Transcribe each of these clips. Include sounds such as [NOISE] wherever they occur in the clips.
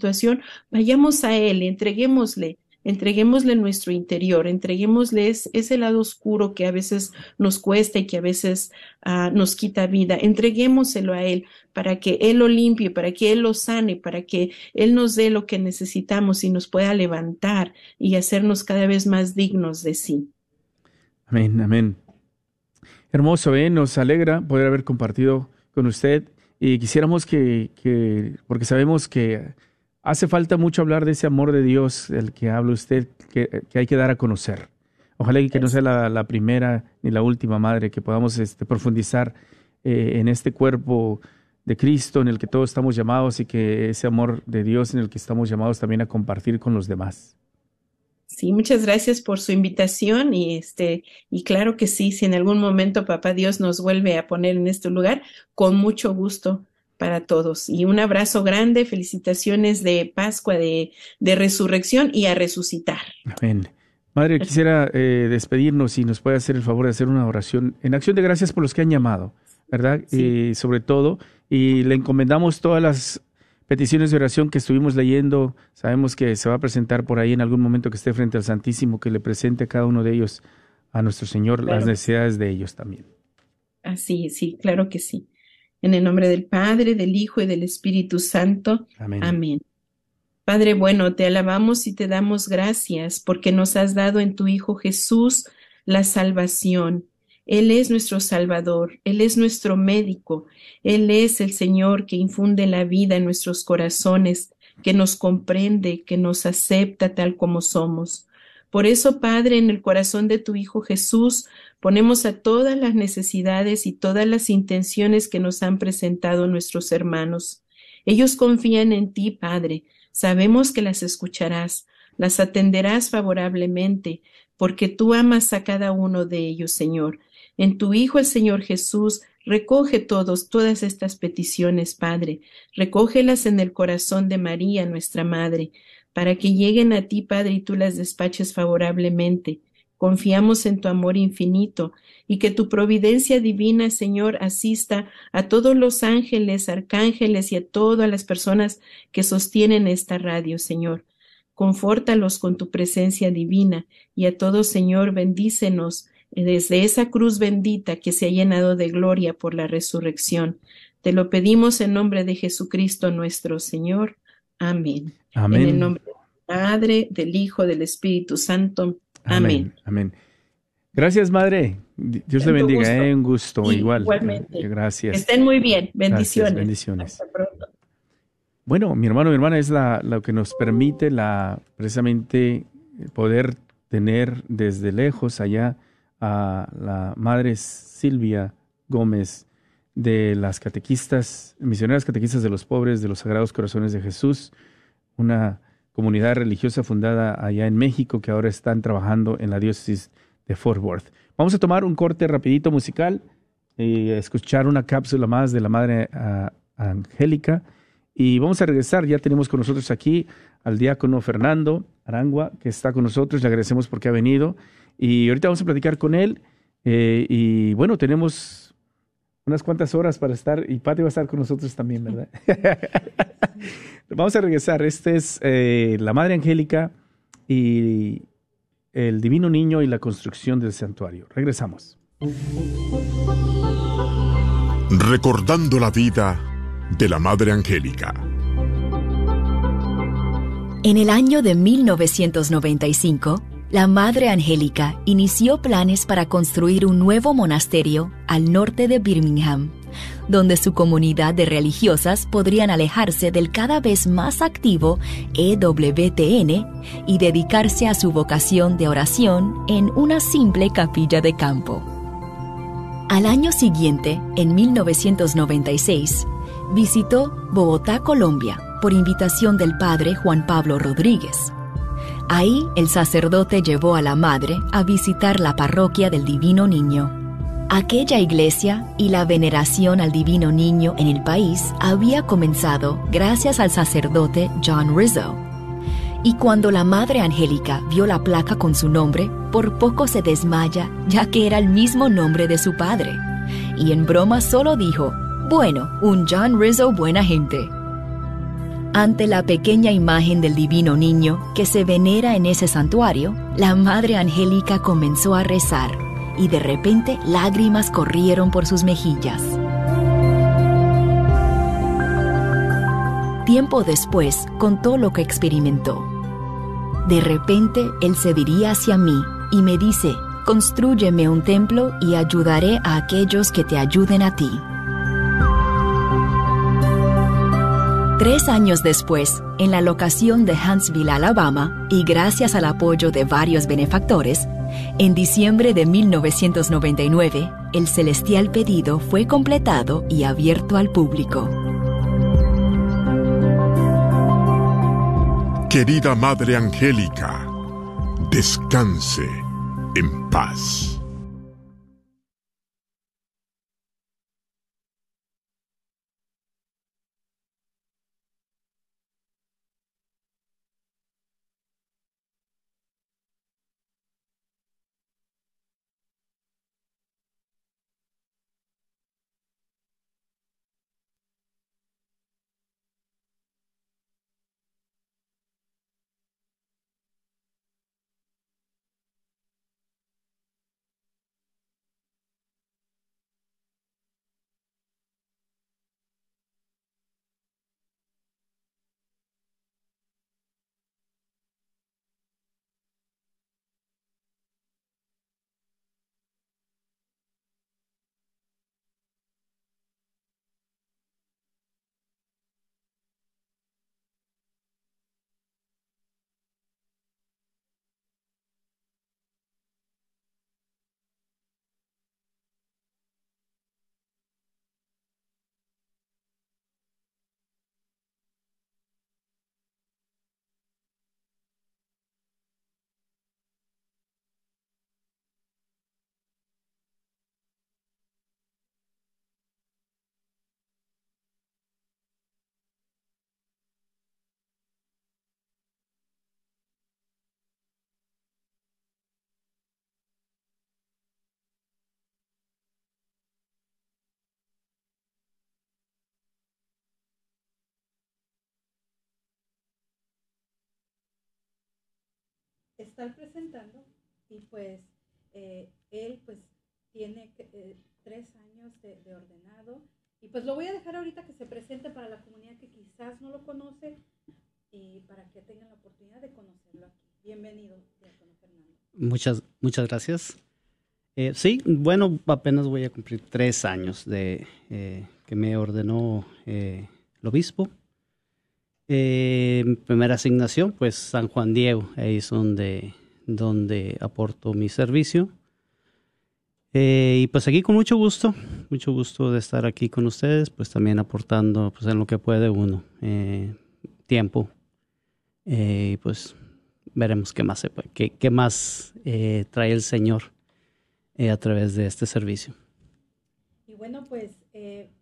situación, vayamos a Él, entreguémosle entreguémosle nuestro interior, entreguémosle ese lado oscuro que a veces nos cuesta y que a veces uh, nos quita vida, entreguémoselo a Él para que Él lo limpie, para que Él lo sane, para que Él nos dé lo que necesitamos y nos pueda levantar y hacernos cada vez más dignos de sí. Amén, amén. Hermoso, ¿eh? nos alegra poder haber compartido con usted y quisiéramos que, que porque sabemos que hace falta mucho hablar de ese amor de Dios, el que habla usted, que, hay que dar a conocer. Ojalá que no sea la, primera ni la última madre, que podamos este, profundizar eh, en este cuerpo de Cristo en el que todos estamos llamados y que ese amor de Dios en el que estamos llamados también a compartir con los demás. Sí, muchas gracias por su invitación y este y claro que sí, si en algún momento papá Dios nos vuelve a poner en este lugar, con mucho gusto para todos. Y un abrazo grande, felicitaciones de Pascua, de, de resurrección y a resucitar. Amén. Madre, quisiera eh, despedirnos y nos puede hacer el favor de hacer una oración en acción de gracias por los que han llamado, ¿verdad? Y sobre todo, y le encomendamos todas las peticiones de oración que estuvimos leyendo. Sabemos que se va a presentar por ahí en algún momento que esté frente al Santísimo, que le presente a cada uno de ellos a nuestro Señor las necesidades de ellos también. Así, sí, claro que sí. En el nombre del Padre, del Hijo y del Espíritu Santo. Amén. Padre bueno, te alabamos y te damos gracias porque nos has dado en tu Hijo Jesús la salvación. Él es nuestro Salvador, Él es nuestro médico, Él es el Señor que infunde la vida en nuestros corazones, que nos comprende, que nos acepta tal como somos. Por eso, Padre, en el corazón de tu Hijo Jesús, ponemos a todas las necesidades y todas las intenciones que nos han presentado nuestros hermanos. Ellos confían en ti, Padre. Sabemos que las escucharás, las atenderás favorablemente, porque tú amas a cada uno de ellos, Señor. En tu Hijo el Señor Jesús, recoge todos, todas estas peticiones, Padre. Recógelas en el corazón de María, nuestra Madre para que lleguen a ti, Padre, y tú las despaches favorablemente. Confiamos en tu amor infinito y que tu providencia divina, Señor, asista a todos los ángeles, arcángeles y a todas las personas que sostienen esta radio, Señor. Confórtalos con tu presencia divina y a todos, Señor, bendícenos desde esa cruz bendita que se ha llenado de gloria por la resurrección. Te lo pedimos en nombre de Jesucristo nuestro Señor. Amén. Amén. En el nombre del Padre, del Hijo, del Espíritu Santo. Amén. Amén. Gracias, Madre. Dios le bendiga. Eh, un gusto, igual. Igualmente. Gracias. estén muy bien. Bendiciones. bendiciones. Bueno, mi hermano, mi hermana es la, lo que nos permite la, precisamente poder tener desde lejos allá a la Madre Silvia Gómez de las catequistas, misioneras catequistas de los pobres de los Sagrados Corazones de Jesús, una comunidad religiosa fundada allá en México que ahora están trabajando en la diócesis de Fort Worth. Vamos a tomar un corte rapidito musical y escuchar una cápsula más de la Madre ah, Angélica y vamos a regresar. Ya tenemos con nosotros aquí al diácono Fernando Arangua que está con nosotros. Le agradecemos porque ha venido y ahorita vamos a platicar con él. Eh, y bueno, tenemos unas cuantas horas para estar, y Pati va a estar con nosotros también, ¿verdad? [LAUGHS] Vamos a regresar. Este es eh, la Madre Angélica y el Divino Niño y la construcción del santuario. Regresamos. Recordando la vida de la Madre Angélica. En el año de 1995, la Madre Angélica inició planes para construir un nuevo monasterio al norte de Birmingham, donde su comunidad de religiosas podrían alejarse del cada vez más activo EWTN y dedicarse a su vocación de oración en una simple capilla de campo. Al año siguiente, en 1996, visitó Bogotá, Colombia, por invitación del padre Juan Pablo Rodríguez Ahí el sacerdote llevó a la madre a visitar la parroquia del Divino Niño. Aquella iglesia y la veneración al Divino Niño en el país había comenzado gracias al sacerdote John Rizzo. Y cuando la Madre Angélica vio la placa con su nombre, por poco se desmaya, ya que era el mismo nombre de su padre. Y en broma solo dijo, bueno, un John Rizzo buena gente. Ante la pequeña imagen del divino niño que se venera en ese santuario, la Madre Angélica comenzó a rezar y de repente lágrimas corrieron por sus mejillas. Tiempo después contó lo que experimentó. De repente él se diría hacia mí y me dice, Constrúyeme un templo y ayudaré a aquellos que te ayuden a ti. Tres años después, en la locación de Huntsville, Alabama, y gracias al apoyo de varios benefactores, en diciembre de 1999, el celestial pedido fue completado y abierto al público. Querida Madre Angélica, descanse en paz. Estar presentando y pues eh, él pues tiene eh, tres años de, ordenado y pues lo voy a dejar ahorita que se presente para la comunidad que quizás no lo conoce y para que tengan la oportunidad de conocerlo aquí. Bienvenido, Fernando. Muchas, muchas gracias. Eh, sí, bueno, apenas voy a cumplir tres años de que me ordenó el obispo eh, primera asignación, pues San Juan Diego, ahí es donde, donde aporto mi servicio. Eh, y pues aquí con mucho gusto, mucho gusto de estar aquí con ustedes, pues también aportando pues en lo que puede uno, eh, tiempo. y pues veremos qué más, qué, qué más trae el Señor a través de este servicio. Y bueno, pues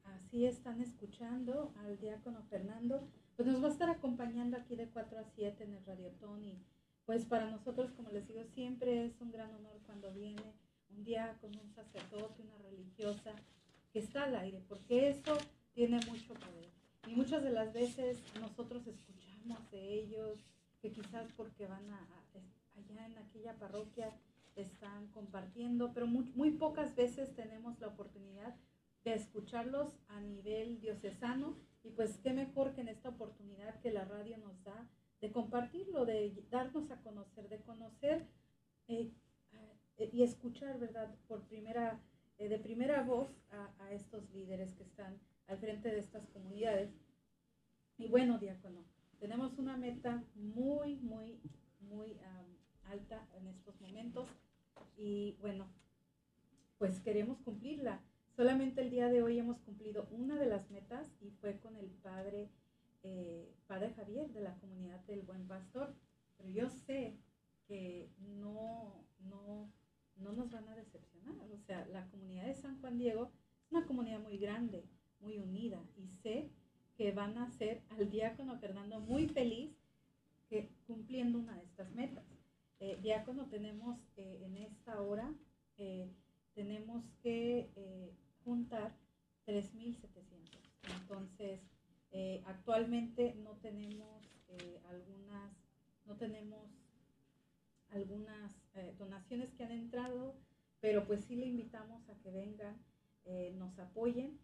así están escuchando al diácono Fernando pues nos va a estar acompañando aquí de 4 a 7 en el Radiotón y pues para nosotros, como les digo, siempre es un gran honor cuando viene un día con un sacerdote, una religiosa, que está al aire, porque eso tiene mucho poder. Y muchas de las veces nosotros escuchamos de ellos que quizás porque van a, allá en aquella parroquia están compartiendo, pero muy, muy pocas veces tenemos la oportunidad de escucharlos a nivel diocesano y pues qué mejor que en esta oportunidad que la radio nos da de compartirlo, de darnos a conocer, de conocer eh, eh, y escuchar, ¿verdad? Por primera, eh, de primera voz a, estos líderes que están al frente de estas comunidades. Y bueno, diácono, tenemos una meta muy, muy, muy alta en estos momentos y bueno, pues queremos cumplirla. Solamente el día de hoy hemos cumplido una de las metas y fue con el padre, eh, padre Javier de la comunidad del Buen Pastor. Pero yo sé que no, no, no nos van a decepcionar. O sea, la comunidad de San Juan Diego es una comunidad muy grande, muy unida y sé que van a ser al diácono Fernando muy feliz cumpliendo una de estas metas. Eh, diácono, tenemos eh, en esta hora, tenemos que juntar 3.700. Entonces, Eh, actualmente no tenemos eh, algunas, no tenemos algunas eh, donaciones que han entrado, pero pues sí le invitamos a que vengan, nos apoyen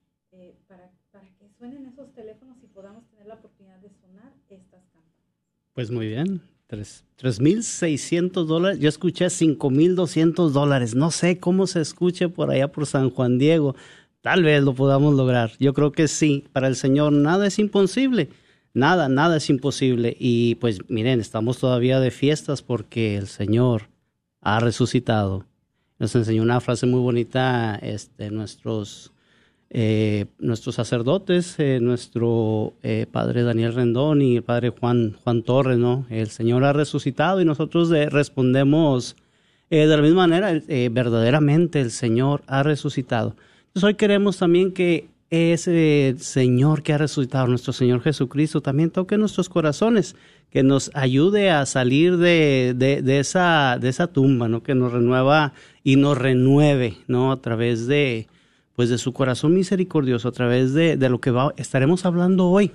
para, para que suenen esos teléfonos y podamos tener la oportunidad de sonar estas campanas. Pues muy bien, 3.600 dólares. Yo escuché 5.200 dólares. No sé cómo se escuche por allá por San Juan Diego. Tal vez lo podamos lograr. Yo creo que sí. Para el Señor nada es imposible. Nada, nada es imposible. Y pues miren, estamos todavía de fiestas porque el Señor ha resucitado. Nos enseñó una frase muy bonita este, nuestros eh, nuestros sacerdotes, eh, nuestro eh, padre Daniel Rendón y el padre Juan, Juan Torres, ¿no? El Señor ha resucitado y nosotros respondemos de la misma manera, verdaderamente el Señor ha resucitado. Entonces hoy queremos también que ese Señor que ha resucitado, nuestro Señor Jesucristo, también toque nuestros corazones, que nos ayude a salir de, de, esa, de esa tumba, ¿no? Que nos renueva y nos renueve, ¿no? A través de, pues de su corazón misericordioso a través de, lo que va, estaremos hablando hoy.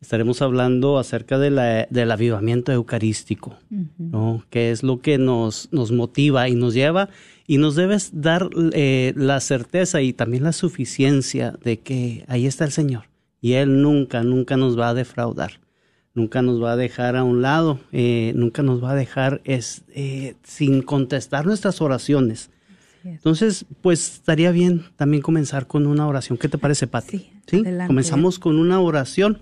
Estaremos hablando acerca de la, del avivamiento eucarístico, ¿no? que es lo que nos, nos motiva y nos lleva y nos debes dar eh, la certeza y también la suficiencia de que ahí está el Señor y Él nunca, nunca nos va a defraudar, nunca nos va a dejar a un lado, eh, nunca nos va a dejar es, eh, sin contestar nuestras oraciones entonces, pues estaría bien también comenzar con una oración. ¿Qué te parece, Pati? Sí, comenzamos con una oración.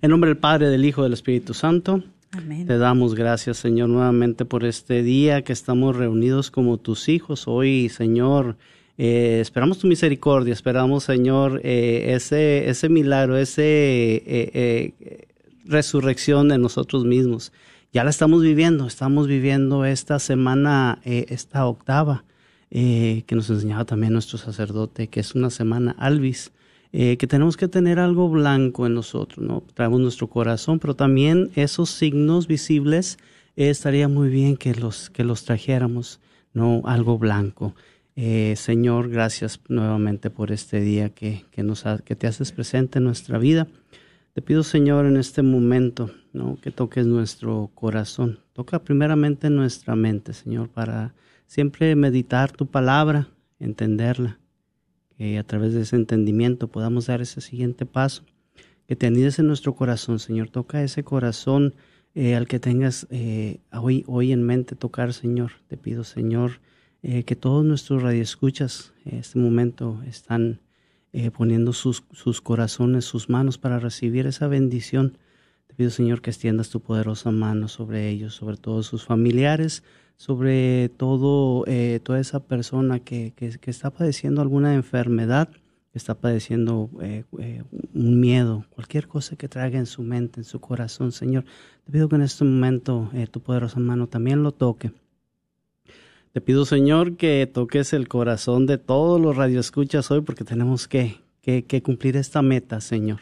En nombre del Padre, del Hijo, del Espíritu Santo. Amén. Te damos gracias, Señor, nuevamente por este día que estamos reunidos como tus hijos. Hoy, Señor, eh, esperamos tu misericordia, esperamos, Señor, eh, ese, ese milagro, esa eh, resurrección de nosotros mismos. Ya la estamos viviendo, estamos viviendo esta semana, esta octava eh, que nos enseñaba también nuestro sacerdote, que es una semana alvis, eh, que tenemos que tener algo blanco en nosotros, ¿no? Traemos nuestro corazón, pero también esos signos visibles eh, estaría muy bien que los, que los trajéramos, ¿no? Algo blanco. Señor, gracias nuevamente por este día que, que, nos que te haces presente en nuestra vida. Te pido, Señor, en este momento, ¿no? que toques nuestro corazón. Toca primeramente nuestra mente, Señor, para siempre meditar tu palabra, entenderla, que a través de ese entendimiento podamos dar ese siguiente paso, que te anides en nuestro corazón, Señor, toca ese corazón eh, al que tengas eh, hoy, hoy en mente tocar, Señor. Te pido, Señor, eh, que todos nuestros radioescuchas en este momento están poniendo sus, sus corazones, sus manos para recibir esa bendición. Te pido, Señor, que extiendas tu poderosa mano sobre ellos, sobre todos sus familiares, sobre todo eh, toda esa persona que, que, está padeciendo alguna enfermedad, que está padeciendo eh, eh, un miedo, cualquier cosa que traiga en su mente, en su corazón, Señor. Te pido que en este momento tu poderosa mano también lo toque. Te pido, Señor, que toques el corazón de todos los radioescuchas hoy, porque tenemos que, que, que cumplir esta meta, Señor.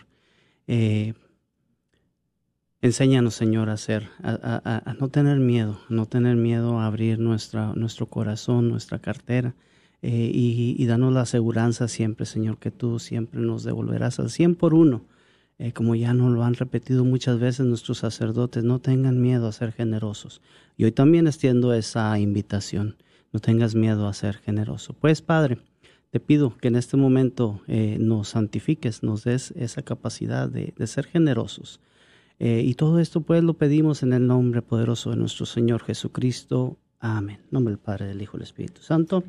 Enséñanos, Señor, a hacer, a, no tener miedo, no tener miedo a abrir nuestra, nuestro corazón, nuestra cartera, eh, y, danos la aseguranza siempre, Señor, que tú siempre nos devolverás al cien por uno, eh, como ya nos lo han repetido muchas veces nuestros sacerdotes, no tengan miedo a ser generosos. Y hoy también extiendo esa invitación, no tengas miedo a ser generoso. Pues, Padre, te pido que en este momento eh, nos santifiques, nos des esa capacidad de ser generosos eh, y todo esto pues lo pedimos en el nombre poderoso de nuestro Señor Jesucristo. Amén. En nombre del Padre, del Hijo y del Espíritu Santo.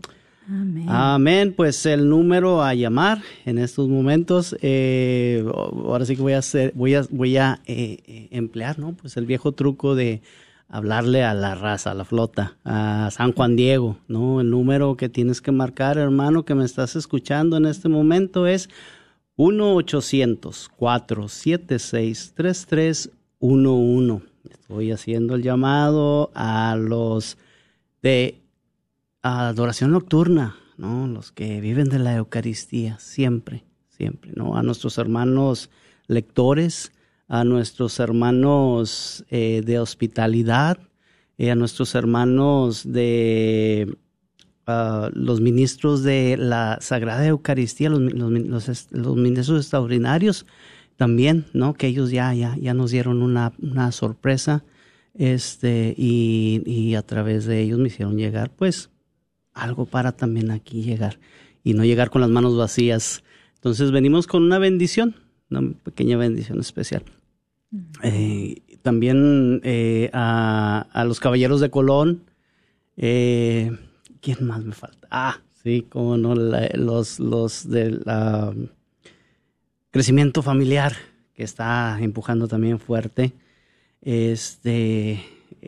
Amén. Amén. Pues el número a llamar en estos momentos, eh, ahora sí que voy a hacer, voy a, voy a eh, emplear, ¿no? Pues el viejo truco de hablarle a la raza, a la flota, a San Juan Diego, ¿no? El número que tienes que marcar, hermano, que me estás escuchando en este momento es 1-800-476-3311. Estoy haciendo el llamado a los de adoración nocturna, ¿no? Los que viven de la Eucaristía, siempre, siempre, ¿no? A nuestros hermanos lectores, a nuestros hermanos eh, de hospitalidad, eh, a nuestros hermanos de los ministros de la Sagrada Eucaristía, los, los, ministros extraordinarios, también, ¿no? Que ellos ya, ya, ya nos dieron una, una sorpresa, este, y, y a través de ellos me hicieron llegar, pues, algo para también aquí llegar y no llegar con las manos vacías. Entonces venimos con una bendición, una pequeña bendición especial. Eh, también eh, a, a, los caballeros de Colón. Eh, ¿Quién más me falta? Ah, sí, como no, los, los del crecimiento familiar que está empujando también fuerte. Este,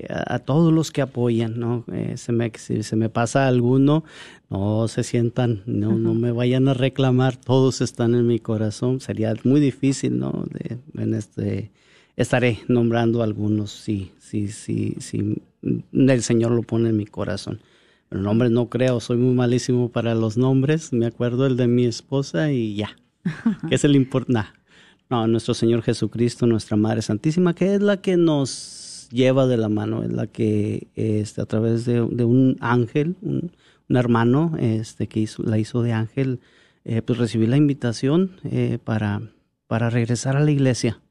a, todos los que apoyan, ¿no? Eh, se me, si se me pasa alguno, no se sientan, no, no me vayan a reclamar, todos están en mi corazón. Sería muy difícil, ¿no? De, en este, estaré nombrando algunos, sí, sí, sí, sí, el Señor lo pone en mi corazón. Pero nombres no creo, soy muy malísimo para los nombres, me acuerdo el de mi esposa y ya, [LAUGHS] que es el importante. No, nuestro Señor Jesucristo, nuestra Madre Santísima, que es la que nos lleva de la mano, es la que este, a través de, un ángel, un, hermano este, que hizo, la hizo de ángel, eh, pues recibí la invitación eh, para, para regresar a la iglesia,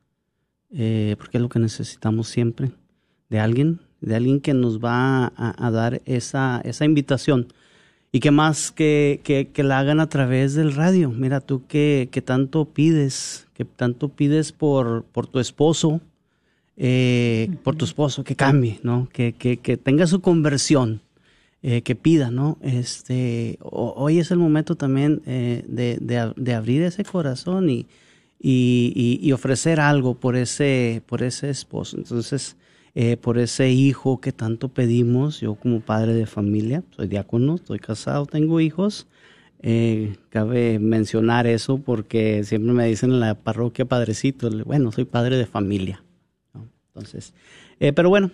eh, porque es lo que necesitamos siempre, de alguien de alguien que nos va a, dar esa, esa invitación. Y que más que, que, la hagan a través del radio. Mira tú que, que tanto pides, que tanto pides por, por tu esposo, eh, por tu esposo, que cambie, ¿no? Que, que, que tenga su conversión, eh, que pida, ¿no? Este, hoy es el momento también eh, de, de, abrir ese corazón y, y, y, ofrecer algo por ese, por ese esposo. Entonces, eh, por ese hijo que tanto pedimos. Yo como padre de familia, soy diácono, estoy casado, tengo hijos. Eh, cabe mencionar eso porque siempre me dicen en la parroquia padrecito, bueno, soy padre de familia. Entonces, eh, pero bueno,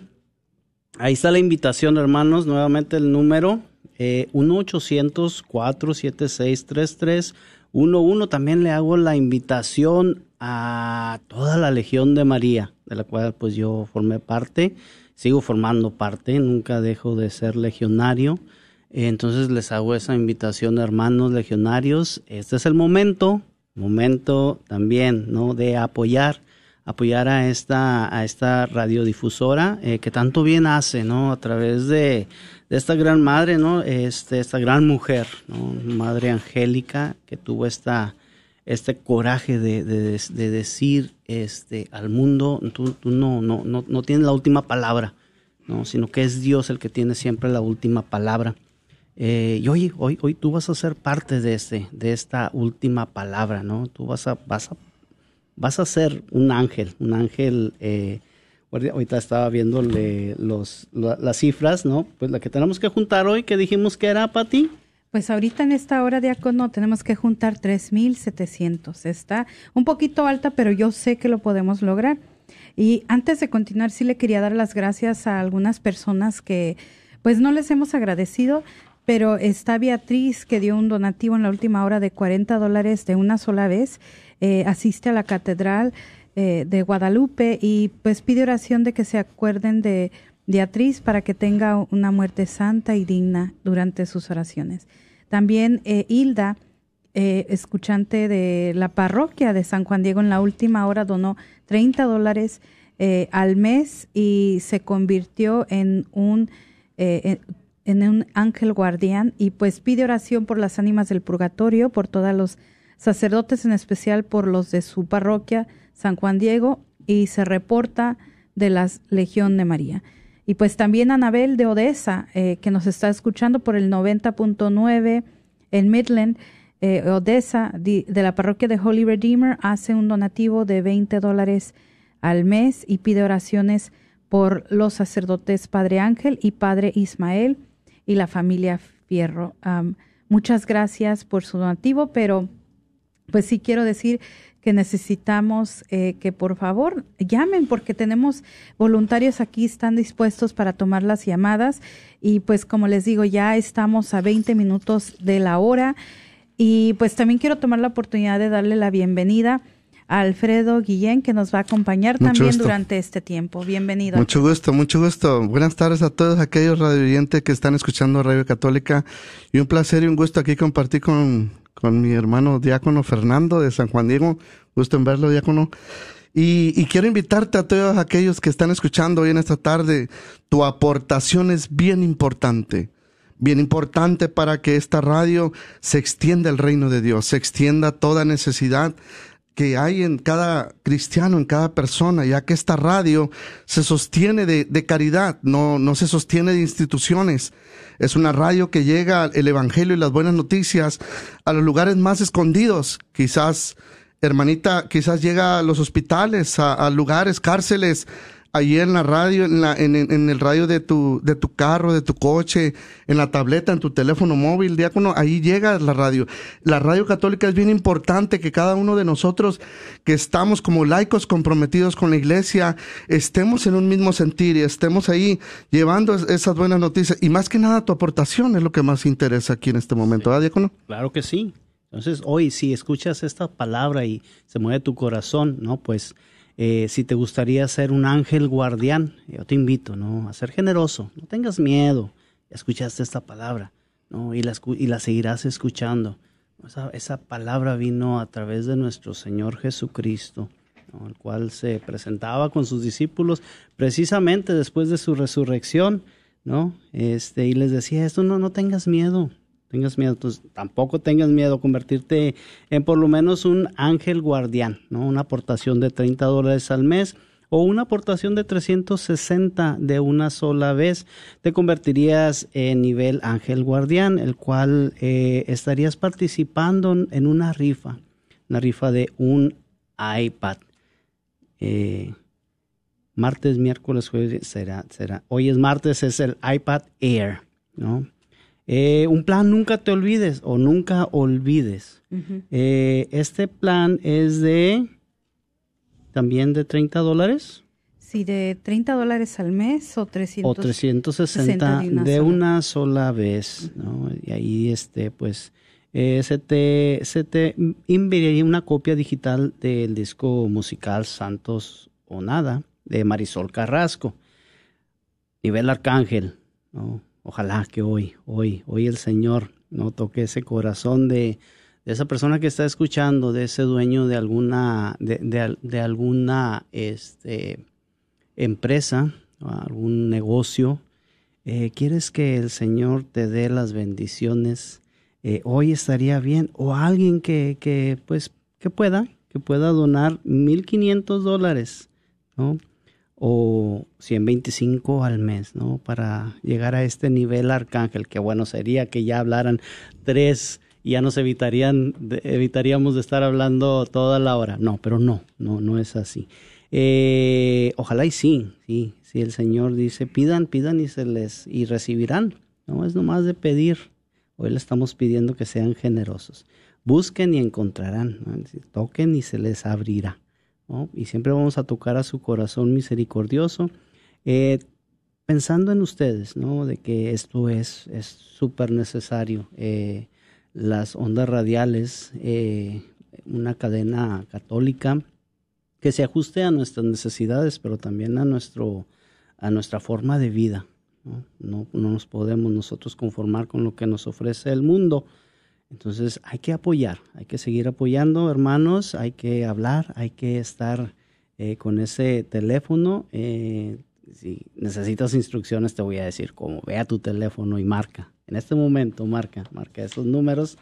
ahí está la invitación, hermanos. Nuevamente el número eh, 1-800-476-3311. También le hago la invitación a toda la Legión de María, de la cual pues yo formé parte, sigo formando parte, nunca dejo de ser legionario. Entonces les hago esa invitación, hermanos legionarios. Este es el momento, momento también, ¿no? De apoyar, apoyar a esta, a esta radiodifusora eh, que tanto bien hace, ¿no? A través de, de esta gran madre, ¿no? Este, esta gran mujer, ¿no? Madre Angélica que tuvo esta, este coraje de, de, decir este, al mundo, tú, no, no, no, no, tienes la última palabra, ¿no? sino que es Dios el que tiene siempre la última palabra. Eh, y hoy, hoy, hoy tú vas a ser parte de, este, de esta última palabra, ¿no? Tú vas a, vas a, vas a ser un ángel, un ángel... Eh, ahorita estaba viéndole los, las cifras, ¿no? Pues la que tenemos que juntar hoy, que dijimos que era, para ti pues ahorita en esta hora de acono tenemos que juntar 3.700. Está un poquito alta, pero yo sé que lo podemos lograr. Y antes de continuar, sí le quería dar las gracias a algunas personas que pues no les hemos agradecido, pero está Beatriz que dio un donativo en la última hora de 40 dólares de una sola vez, eh, asiste a la catedral eh, de Guadalupe y pues pide oración de que se acuerden de Beatriz para que tenga una muerte santa y digna durante sus oraciones. También eh, Hilda, eh, escuchante de la parroquia de San Juan Diego, en la última hora donó 30 dólares eh, al mes y se convirtió en un, en, en un ángel guardián y pues pide oración por las ánimas del purgatorio, por todos los sacerdotes, en especial por los de su parroquia, San Juan Diego, y se reporta de la Legión de María. Y pues también Anabel de Odessa, eh, que nos está escuchando por el 90.9 en Midland, eh, Odessa, de, la parroquia de Holy Redeemer, hace un donativo de 20 dólares al mes y pide oraciones por los sacerdotes Padre Ángel y Padre Ismael y la familia Fierro. muchas gracias por su donativo, pero pues sí quiero decir que necesitamos eh, que por favor llamen porque tenemos voluntarios aquí, están dispuestos para tomar las llamadas y pues como les digo, ya estamos a 20 minutos de la hora y pues también quiero tomar la oportunidad de darle la bienvenida a Alfredo Guillén que nos va a acompañar también durante este tiempo. Bienvenido. Mucho gusto, mucho gusto. Buenas tardes a todos aquellos radioyentes que están escuchando Radio Católica y un placer y un gusto aquí compartir con con mi hermano diácono Fernando de San Juan Diego. Gusto en verlo, diácono. Y, quiero invitarte a todos aquellos que están escuchando hoy en esta tarde. Tu aportación es bien importante. Bien importante para que esta radio se extienda el reino de Dios, se extienda toda necesidad que hay en cada cristiano, en cada persona, ya que esta radio se sostiene de, de, caridad, no, no se sostiene de instituciones. Es una radio que llega el Evangelio y las buenas noticias a los lugares más escondidos. Quizás, hermanita, quizás llega a los hospitales, a, a lugares, cárceles, allí en la radio, en, la, en, en, el radio de tu, de tu carro, de tu coche, en la tableta, en tu teléfono móvil, diácono, ahí llega la radio. La radio católica es bien importante que cada uno de nosotros que estamos como laicos comprometidos con la iglesia, estemos en un mismo sentir y estemos ahí llevando esas buenas noticias. Y más que nada tu aportación es lo que más interesa aquí en este momento, ¿verdad, diácono? Claro que sí. Entonces, hoy, si escuchas esta palabra y se mueve tu corazón, ¿no? Pues eh, si te gustaría ser un ángel guardián, yo te invito, ¿no? A ser generoso, no tengas miedo. Escuchaste esta palabra, ¿no? Y la, y la seguirás escuchando. Esa, esa, palabra vino a través de nuestro Señor Jesucristo, ¿no? el cual se presentaba con sus discípulos precisamente después de su resurrección, ¿no? Este, y les decía, esto no, no tengas miedo, tengas miedo. Entonces, tampoco tengas miedo convertirte en por lo menos un ángel guardián, ¿no? Una aportación de 30 dólares al mes o una aportación de 360 de una sola vez, te convertirías en nivel ángel guardián, el cual eh, estarías participando en una rifa, una rifa de un iPad. Eh, martes, miércoles, jueves será, será. Hoy es martes, es el iPad Air, ¿no? Eh, un plan nunca te olvides o nunca olvides. eh, este plan es de también de 30 dólares. Sí, de 30 dólares al mes o 300, o 360 de una, de sola. una sola vez. ¿no? Y ahí este, pues eh, se te, se te enviaría una copia digital del disco musical Santos o Nada de Marisol Carrasco. Nivel Arcángel, ¿no? Ojalá que hoy, hoy, hoy el Señor no toque ese corazón de, esa persona que está escuchando, de ese dueño de alguna, de alguna este, empresa, algún negocio. Eh, ¿Quieres que el Señor te dé las bendiciones? Eh, hoy estaría bien. O alguien que, que, pues, que pueda, que pueda donar 1.500 dólares, ¿no? O 125 al mes, ¿no? Para llegar a este nivel arcángel, que bueno sería que ya hablaran tres y ya nos evitarían, evitaríamos de estar hablando toda la hora. No, pero no, no, no es así. Eh, ojalá y sí, sí, si el Señor dice pidan, pidan y se les y recibirán. No es nomás de pedir. Hoy le estamos pidiendo que sean generosos. Busquen y encontrarán. Toquen y se les abrirá. Y siempre vamos a tocar a su corazón misericordioso, eh, pensando en ustedes, ¿no? De que esto es súper necesario. Eh, las ondas radiales, eh, una cadena católica que se ajuste a nuestras necesidades, pero también a, nuestro, a nuestra forma de vida. ¿no? No, no nos podemos nosotros conformar con lo que nos ofrece el mundo. Entonces hay que apoyar, hay que seguir apoyando, hermanos, hay que hablar, hay que estar eh, con ese teléfono. Eh, si necesitas instrucciones, te voy a decir cómo. Ve a tu teléfono y marca. En este momento, marca, marca esos números.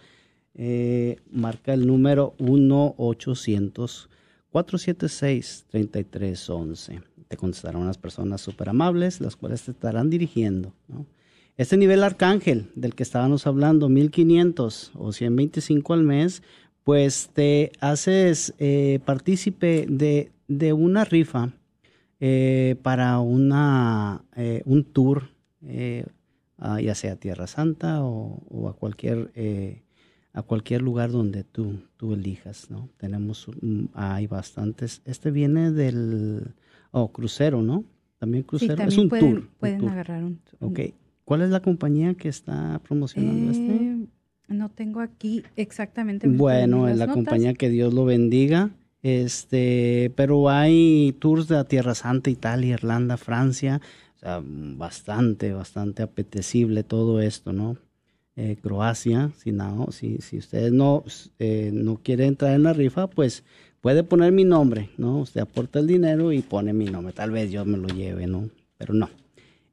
Eh, marca el número 1-800-476-3311. Te contestarán unas personas súper amables, las cuales te estarán dirigiendo. ¿no? Este nivel arcángel del que estábamos hablando, 1500 o 125 al mes, pues te haces eh, partícipe de, de, una rifa eh, para una, eh, un tour, a, ya sea a Tierra Santa o, o a cualquier a cualquier lugar donde tú, tú elijas, ¿no? Tenemos, hay bastantes. Este viene del, oh, crucero, ¿no? También crucero. Sí, también es un pueden, tour. Pueden un tour. agarrar un, un Ok. ¿Cuál es la compañía que está promocionando este? Eh, no tengo aquí exactamente. Bueno, es la notas. compañía que Dios lo bendiga. Este, pero hay tours de la Tierra Santa, Italia, Irlanda, Francia. O sea, bastante, bastante apetecible todo esto, ¿no? eh, Croacia. Si, no, si, si usted no, eh, no quiere entrar en la rifa, pues puede poner mi nombre, ¿no? Usted aporta el dinero y pone mi nombre. Tal vez yo me lo lleve, ¿no? Pero no.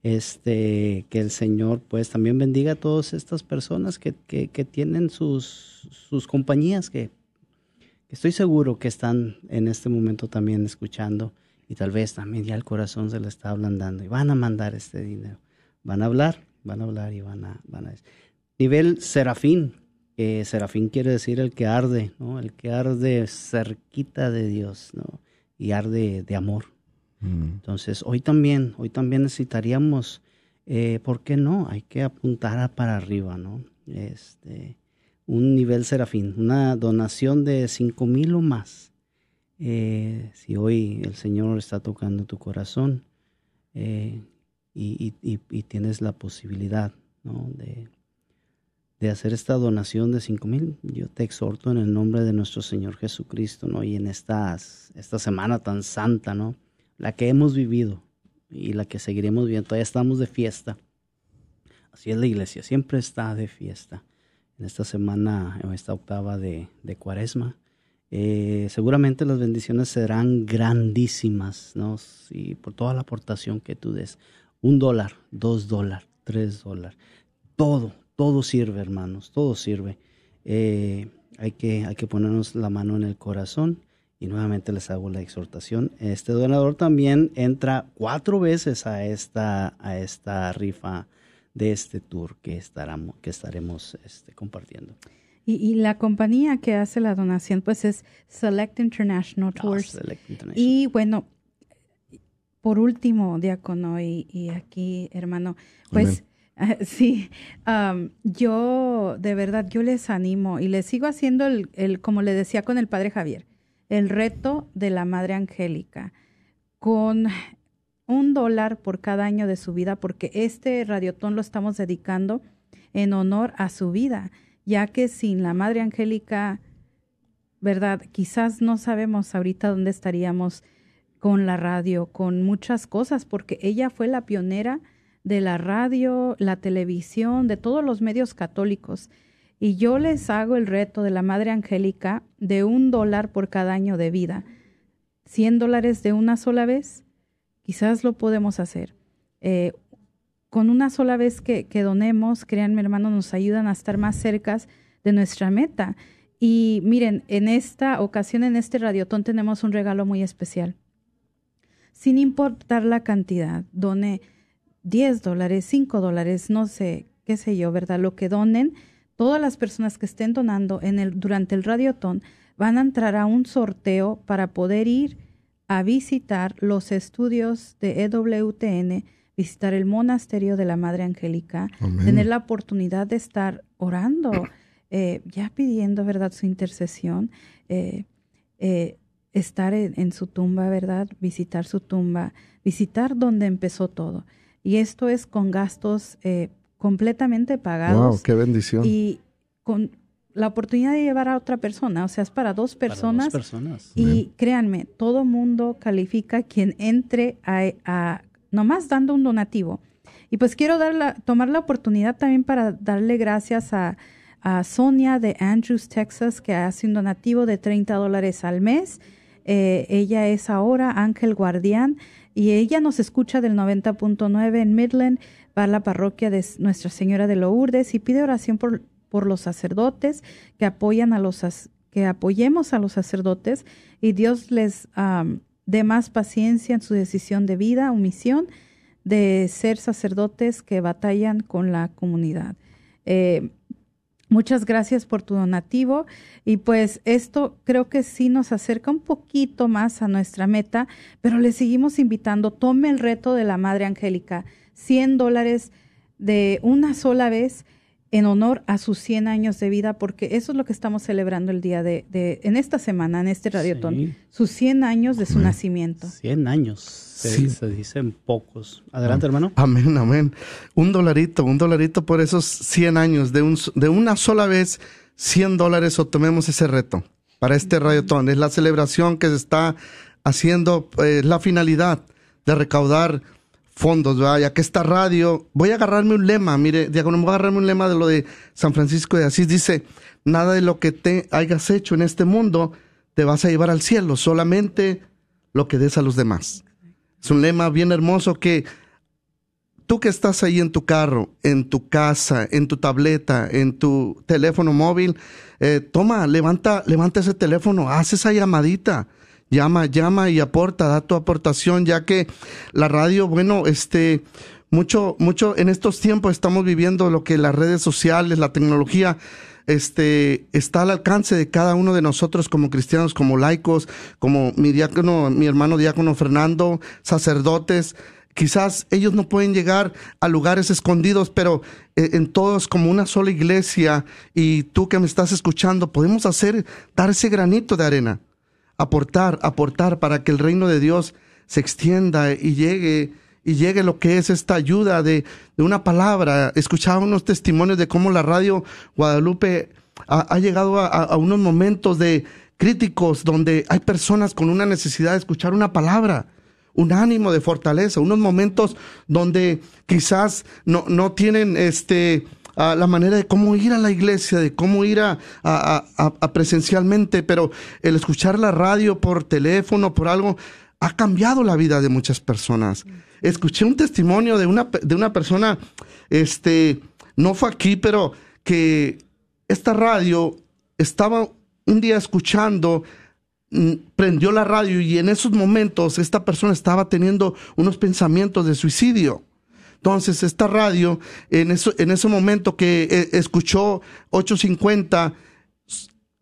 Este, que el Señor pues también bendiga a todas estas personas que, que, tienen sus, sus compañías, que, que, estoy seguro que están en este momento también escuchando y tal vez también ya el corazón se le está ablandando y van a mandar este dinero. Van a hablar, van a hablar y van a... Van a nivel serafín. Eh, serafín quiere decir el que arde, ¿no? El que arde cerquita de Dios, ¿no? Y arde de amor. Mm. Entonces, hoy también, hoy también necesitaríamos, eh, ¿por qué no? Hay que apuntar para arriba, ¿no? Este, un nivel serafín, una donación de cinco mil o más. Eh, si hoy el Señor está tocando tu corazón y, y, y, tienes la posibilidad, ¿no? De, de hacer esta donación de cinco mil, yo te exhorto en el nombre de nuestro Señor Jesucristo, ¿no? Y en estas, esta semana tan santa, ¿no? La que hemos vivido y la que seguiremos viviendo, todavía estamos de fiesta. Así es la iglesia, siempre está de fiesta. En esta semana, en esta octava de, cuaresma, eh, seguramente las bendiciones serán grandísimas, ¿no? Y por toda la aportación que tú des. Un dólar, dos dólares, tres dólares. Todo, todo sirve, hermanos, todo sirve. Eh, hay, que, hay que ponernos la mano en el corazón y nuevamente les hago la exhortación. Este donador también entra cuatro veces a esta, a esta rifa de este tour que, estaremos, que estaremos este, compartiendo. Y, la compañía que hace la donación pues es Select International ah, Tours. Y bueno, por último, diácono y, y aquí, hermano, pues... [LAUGHS] Sí, yo de verdad, yo les animo y les sigo haciendo el, el, como le decía con el padre Javier, el reto de la Madre Angélica, con un dólar por cada año de su vida, porque este radiotón lo estamos dedicando en honor a su vida, ya que sin la Madre Angélica, ¿verdad? Quizás no sabemos ahorita dónde estaríamos con la radio, con muchas cosas, porque ella fue la pionera de la radio, la televisión, de todos los medios católicos. Y yo les hago el reto de la Madre Angélica de un dólar por cada año de vida. ¿Cien dólares de una sola vez? Quizás lo podemos hacer. Eh, con una sola vez que, donemos, créanme hermanos, nos ayudan a estar más cerca de nuestra meta. Y miren, en esta ocasión, en este radiotón, tenemos un regalo muy especial. Sin importar la cantidad, done 10 dólares, 5 dólares, no sé, qué sé yo, ¿verdad? Lo que donen, todas las personas que estén donando en el, durante el radiotón van a entrar a un sorteo para poder ir a visitar los estudios de EWTN, visitar el monasterio de la Madre Angélica, tener la oportunidad de estar orando, [CLEARS THROAT] eh, ya pidiendo, ¿verdad?, su intercesión, eh, eh, estar en su tumba, ¿verdad?, visitar su tumba, visitar donde empezó todo. Y esto es con gastos eh, completamente pagados. ¡Wow! ¡Qué bendición! Y con la oportunidad de llevar a otra persona, o sea, es para dos personas. Para dos personas. Y créanme, todo mundo califica quien entre a, nomás dando un donativo. Y pues quiero dar la, tomar la oportunidad también para darle gracias a, a Sonia de Andrews, Texas, que hace un donativo de 30 dólares al mes. Eh, ella es ahora Ángel Guardián y ella nos escucha del 90.9 en Midland, va a la parroquia de Nuestra Señora de Lourdes y pide oración por, por los sacerdotes que apoyan a los que apoyemos a los sacerdotes y Dios les dé más paciencia en su decisión de vida o misión de ser sacerdotes que batallan con la comunidad. Eh, Muchas gracias por tu donativo y pues esto creo que sí nos acerca un poquito más a nuestra meta, pero le seguimos invitando, tome el reto de la Madre Angélica, 100 dólares de una sola vez en honor a sus 100 años de vida, porque eso es lo que estamos celebrando el día de, de en esta semana, en este radiotón, sus 100 años de su nacimiento. 100 años, se, se dicen pocos. Adelante, hermano. Amén, amén. Un dolarito, un dolarito por esos 100 años, de, un, de una sola vez, 100 dólares o tomemos ese reto para este radiotón. Es la celebración que se está haciendo, es eh, la finalidad de recaudar fondos, ¿verdad? Ya que esta radio, voy a agarrarme un lema, mire, diagonal, voy a agarrarme un lema de lo de San Francisco de Asís, dice, nada de lo que te hayas hecho en este mundo te vas a llevar al cielo, solamente lo que des a los demás. Es un lema bien hermoso que tú que estás ahí en tu carro, en tu casa, en tu tableta, en tu teléfono móvil, eh, toma, levanta, levanta ese teléfono, haz esa llamadita, llama, llama y aporta, da tu aportación, ya que la radio, bueno, este, mucho, mucho, en estos tiempos estamos viviendo lo que las redes sociales, la tecnología, este, está al alcance de cada uno de nosotros como cristianos, como laicos, como mi diácono, mi hermano diácono Fernando, sacerdotes, Quizás ellos no pueden llegar a lugares escondidos, pero eh, en todos como una sola iglesia y tú que me estás escuchando, podemos hacer, dar ese granito de arena, aportar, aportar para que el reino de Dios se extienda y llegue y llegue lo que es esta ayuda de, una palabra. Escuchaba unos testimonios de cómo la radio Guadalupe ha, llegado a unos momentos de críticos donde hay personas con una necesidad de escuchar una palabra un ánimo de fortaleza, unos momentos donde quizás no, no tienen este, la manera de cómo ir a la iglesia, de cómo ir a, a, presencialmente, pero el escuchar la radio por teléfono, por algo, ha cambiado la vida de muchas personas. Escuché un testimonio de una, de una persona, este, no fue aquí, pero que esta radio estaba un día escuchando Mm, prendió la radio y en esos momentos esta persona estaba teniendo unos pensamientos de suicidio. Entonces esta radio, en, eso, en ese momento que eh, escuchó 850,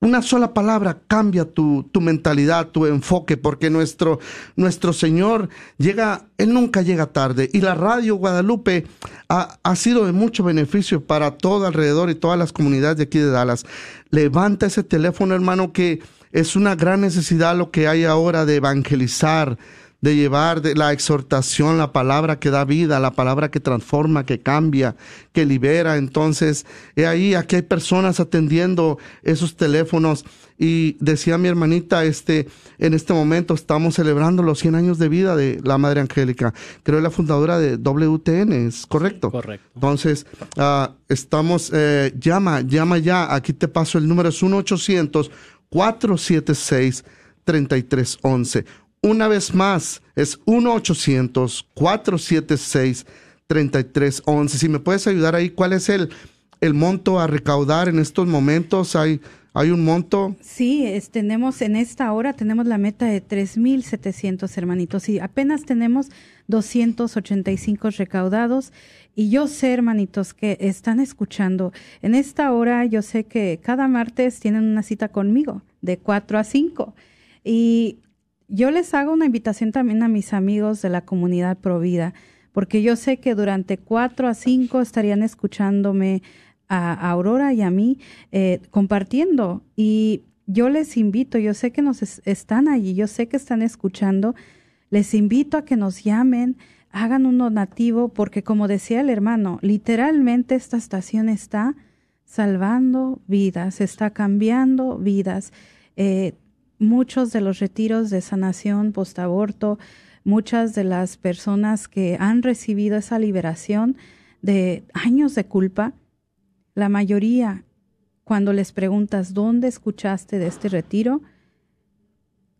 una sola palabra cambia tu, tu, mentalidad, tu enfoque, porque nuestro, nuestro Señor llega, Él nunca llega tarde. Y la radio Guadalupe ha, ha sido de mucho beneficio para todo alrededor y todas las comunidades de aquí de Dallas. Levanta ese teléfono, hermano, que es una gran necesidad lo que hay ahora de evangelizar, de llevar de la exhortación, la palabra que da vida, la palabra que transforma, que cambia, que libera. Entonces, he ahí, aquí hay personas atendiendo esos teléfonos. Y decía mi hermanita, este, en este momento estamos celebrando los 100 años de vida de la Madre Angélica. Creo es la fundadora de WTN, ¿es correcto? correcto. Entonces, uh, estamos, eh, llama, llama ya. Aquí te paso el número, es 1 800 476-3311. Una vez más, es 1-800-476-3311. Si me puedes ayudar ahí, ¿cuál es el, el monto a recaudar en estos momentos? ¿Hay, hay un monto? Sí, tenemos en esta hora, tenemos la meta de 3.700 hermanitos y apenas tenemos 285 recaudados. Y yo sé, hermanitos, que están escuchando. En esta hora yo sé que cada martes tienen una cita conmigo de 4 a 5. Y yo les hago una invitación también a mis amigos de la comunidad Provida, porque yo sé que durante 4 a 5 estarían escuchándome a, Aurora y a mí eh, compartiendo. Y yo les invito, yo sé que nos están allí, yo sé que están escuchando, les invito a que nos llamen hagan un donativo porque como decía el hermano, literalmente esta estación está salvando vidas, está cambiando vidas. Eh, muchos de los retiros de sanación post-aborto, muchas de las personas que han recibido esa liberación de años de culpa, la mayoría, cuando les preguntas dónde escuchaste de este retiro,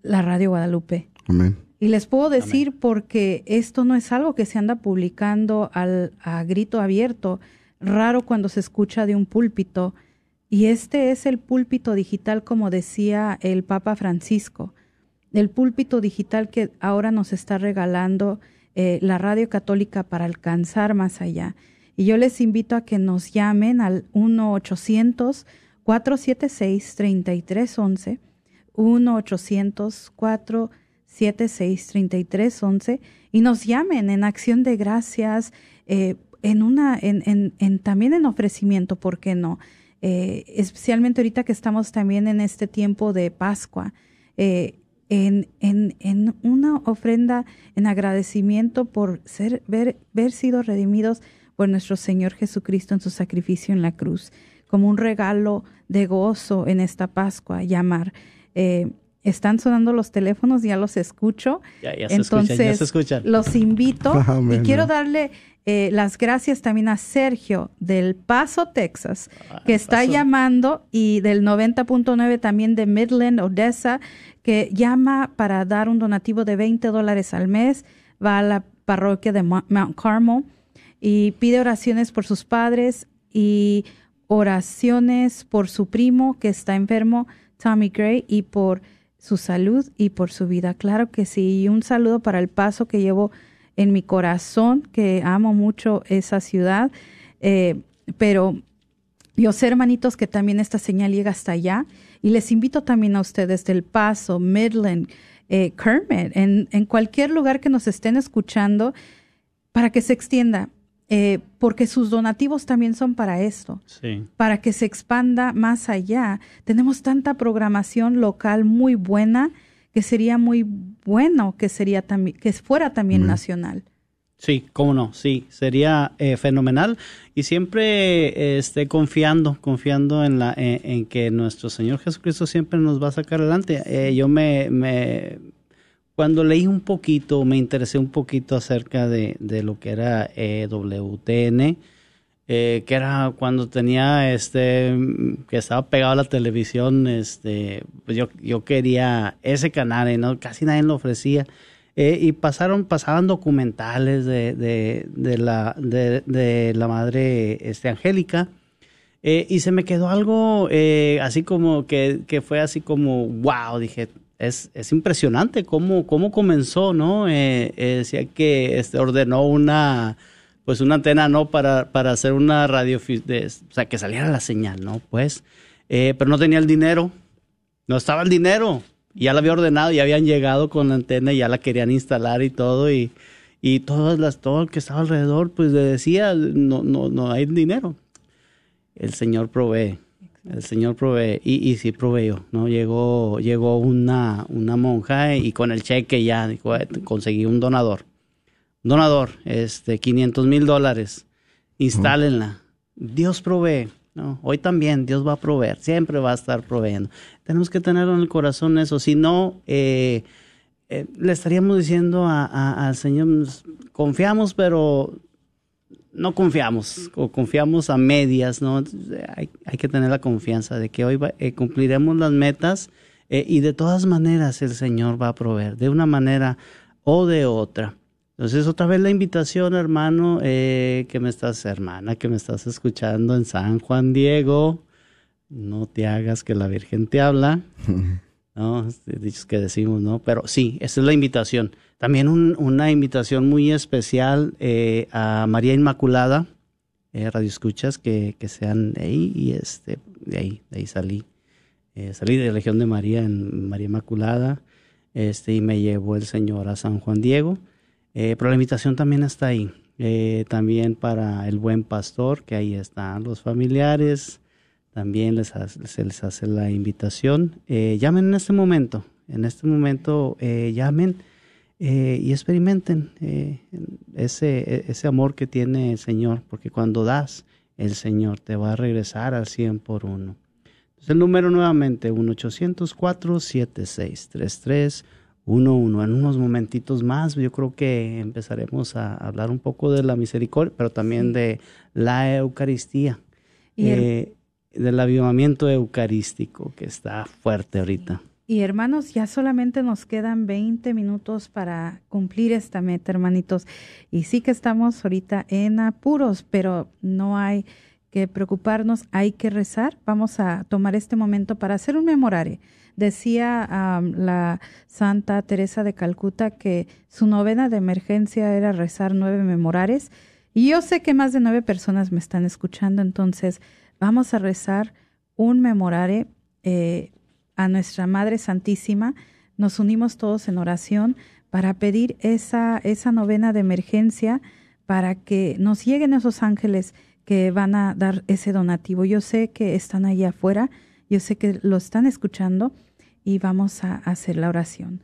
la radio Guadalupe. Amén. Y les puedo decir porque esto no es algo que se anda publicando al, a grito abierto, raro cuando se escucha de un púlpito. Y este es el púlpito digital, como decía el Papa Francisco, el púlpito digital que ahora nos está regalando eh, la radio católica para alcanzar más allá. Y yo les invito a que nos llamen al 1-800-476-3311, 1-800-476 763311 y nos llamen en acción de gracias, eh, en una, en, en, también en ofrecimiento, ¿por qué no? Eh, especialmente ahorita que estamos también en este tiempo de Pascua, eh, en, en, en, una ofrenda en agradecimiento por ser, ver, haber sido redimidos por nuestro Señor Jesucristo en su sacrificio en la cruz, como un regalo de gozo en esta Pascua, llamar. están sonando los teléfonos, ya los escucho. Ya, ya se Entonces, escuchan, ya se escuchan. los invito y quiero darle eh, las gracias también a Sergio del Paso, Texas, ah, que está llamando y del 90.9 también de Midland, Odessa, que llama para dar un donativo de 20 dólares al mes. Va a la parroquia de Mount Carmel y pide oraciones por sus padres y oraciones por su primo que está enfermo, Tommy Gray, y por su salud y por su vida. Claro que sí. Y un saludo para el paso que llevo en mi corazón, que amo mucho esa ciudad. Eh, pero yo sé, hermanitos, que también esta señal llega hasta allá. Y les invito también a ustedes del Paso, Midland, eh, Kermit, en, en cualquier lugar que nos estén escuchando, para que se extienda. Eh, porque sus donativos también son para esto, para que se expanda más allá. Tenemos tanta programación local muy buena que sería muy bueno que sería también que fuera también nacional. Sí, cómo no, sí, sería eh, fenomenal y siempre esté confiando, confiando en la en, que nuestro Señor Jesucristo siempre nos va a sacar adelante. Eh, yo me, me cuando leí un poquito, me interesé un poquito acerca de, lo que era eh, WTN, eh, que era cuando tenía este, que estaba pegado a la televisión, este, pues yo, yo quería ese canal y no, casi nadie lo ofrecía. Eh, y pasaron, pasaban documentales de, de, la, de, la madre este, Angélica. y se me quedó algo así como que, que fue así como, wow, dije, es, es impresionante cómo, cómo comenzó, ¿no? Eh, eh, decía que este, ordenó una, pues una antena, ¿no? Para, para hacer una radio, de, o sea, que saliera la señal, ¿no? Pues, eh, pero no tenía el dinero, no estaba el dinero, ya la había ordenado, ya habían llegado con la antena y ya la querían instalar y todo, y, y todas las, todo el que estaba alrededor, pues le decía, no, no, no hay dinero. El Señor provee. El Señor provee, y, y sí proveyó, ¿no? Llegó, llegó una, una monja y con el cheque ya conseguí un donador. Donador, este, 500 mil dólares, instálenla. Dios provee, ¿no? Hoy también Dios va a proveer, siempre va a estar proveyendo. Tenemos que tenerlo en el corazón eso, si no, eh, eh, le estaríamos diciendo al Señor, confiamos, pero no confiamos o confiamos a medias, ¿no? Hay, que tener la confianza de que hoy eh, cumpliremos las metas eh, y de todas maneras el Señor va a proveer, de una manera o de otra. Entonces, otra vez la invitación, hermano, eh, que me estás, hermana, que me estás escuchando en San Juan Diego, no te hagas que la Virgen te habla, [LAUGHS] ¿no? Dichos que decimos, ¿no? Pero sí, esa es la invitación. También una invitación muy especial eh, a María Inmaculada, eh, Radio Escuchas, que, sean de ahí y este, de ahí, de ahí salí. Eh, salí de la Legión de María en María Inmaculada este, y me llevó el Señor a San Juan Diego. Pero la invitación también está ahí. también para el buen pastor, que ahí están los familiares, también les se les hace la invitación. llamen en este momento, en este momento llamen eh, y experimenten eh, ese, ese amor que tiene el Señor, porque cuando das, el Señor te va a regresar al 100 por uno. Entonces el número nuevamente, 1-804-763311. En unos momentitos más, yo creo que empezaremos a hablar un poco de la misericordia, pero también de la Eucaristía, eh, del avivamiento eucarístico que está fuerte ahorita. Y hermanos, ya solamente nos quedan 20 minutos para cumplir esta meta, hermanitos. Y sí que estamos ahorita en apuros, pero no hay que preocuparnos, hay que rezar. Vamos a tomar este momento para hacer un memorare. Decía la Santa Teresa de Calcuta que su novena de emergencia era rezar nueve memorares. Y yo sé que más de nueve personas me están escuchando, entonces vamos a rezar un memorare eh, a nuestra Madre Santísima, nos unimos todos en oración para pedir esa, esa novena de emergencia para que nos lleguen esos ángeles que van a dar ese donativo. Yo sé que están allá afuera, yo sé que lo están escuchando y vamos a hacer la oración.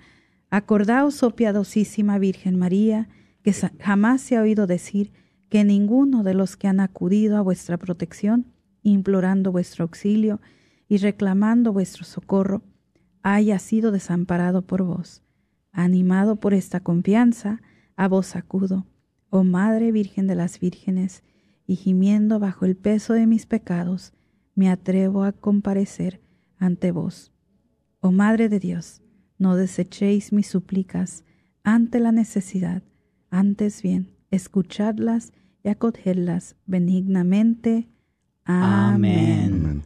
Acordaos, oh piadosísima Virgen María, que jamás se ha oído decir que ninguno de los que han acudido a vuestra protección, implorando vuestro auxilio, y reclamando vuestro socorro, haya sido desamparado por vos. Animado por esta confianza, a vos acudo, oh Madre Virgen de las Vírgenes, y gimiendo bajo el peso de mis pecados, me atrevo a comparecer ante vos. Oh Madre de Dios, no desechéis mis súplicas ante la necesidad, antes bien, escuchadlas y acogedlas benignamente. Amén.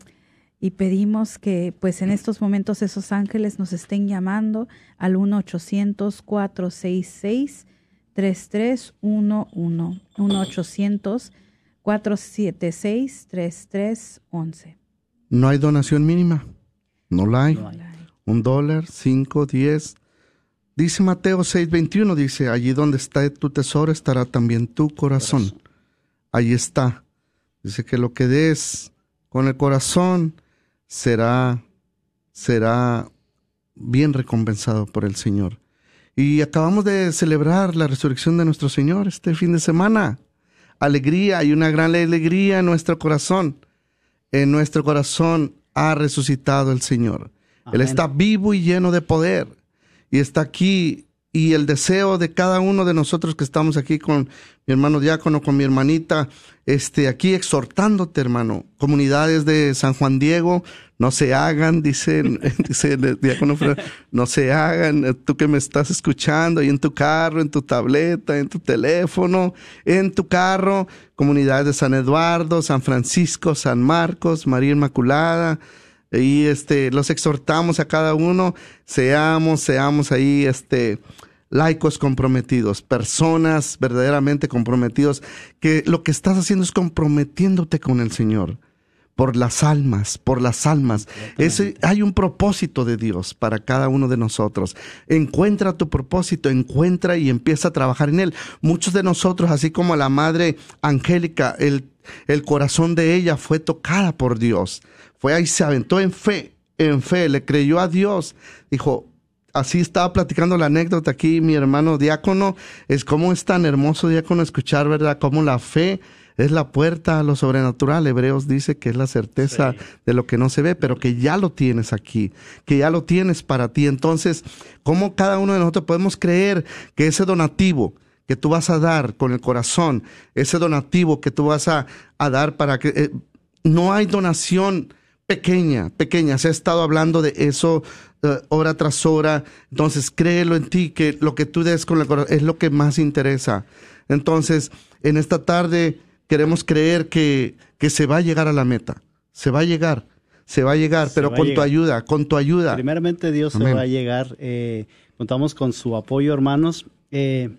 Y pedimos que pues en estos momentos esos ángeles nos estén llamando al 1-800-466-3311. 1-800-476-3311. No hay donación mínima. No la hay. Un dólar, cinco, diez. Dice Mateo 6:21, dice, allí donde está tu tesoro estará también tu corazón. corazón. Ahí está. Dice que lo que des con el corazón será, será bien recompensado por el Señor. Y acabamos de celebrar la resurrección de nuestro Señor este fin de semana. Alegría y una gran alegría en nuestro corazón. En nuestro corazón ha resucitado el Señor. Él está vivo y lleno de poder. Y está aquí y el deseo de cada uno de nosotros que estamos aquí con mi hermano diácono, con mi hermanita, este, aquí exhortándote, hermano. Comunidades de San Juan Diego, no se hagan, dice, [LAUGHS] dice el diácono, no se hagan, eh, tú que me estás escuchando, ahí en tu carro, en tu tableta, en tu teléfono, en tu carro, comunidades de San Eduardo, San Francisco, San Marcos, María Inmaculada, y este, los exhortamos a cada uno, seamos, seamos ahí, este, laicos comprometidos, personas verdaderamente comprometidos, que lo que estás haciendo es comprometiéndote con el Señor por las almas, por las almas. Ese, hay un propósito de Dios para cada uno de nosotros. Encuentra tu propósito, encuentra y empieza a trabajar en él. Muchos de nosotros, así como la Madre Angélica, el, el corazón de ella fue tocada por Dios. Fue ahí, se aventó en fe, en fe, le creyó a Dios. Dijo, así estaba platicando la anécdota aquí mi hermano diácono, es como es tan hermoso diácono escuchar, ¿verdad? Cómo la fe es la puerta a lo sobrenatural. Hebreos dice que es la certeza de lo que no se ve, pero que ya lo tienes aquí, que ya lo tienes para ti. Entonces, ¿cómo cada uno de nosotros podemos creer que ese donativo que tú vas a dar con el corazón, ese donativo que tú vas a, dar para que... Eh, no hay donación pequeña, pequeña. Se ha estado hablando de eso eh, hora tras hora. Entonces, créelo en ti, que lo que tú des con el corazón es lo que más interesa. Entonces, en esta tarde queremos creer que, que se va a llegar a la meta. Se va a llegar, se va a llegar, pero con tu ayuda, con tu ayuda. Primeramente, Dios se va a llegar. Eh, contamos con su apoyo, hermanos. Eh,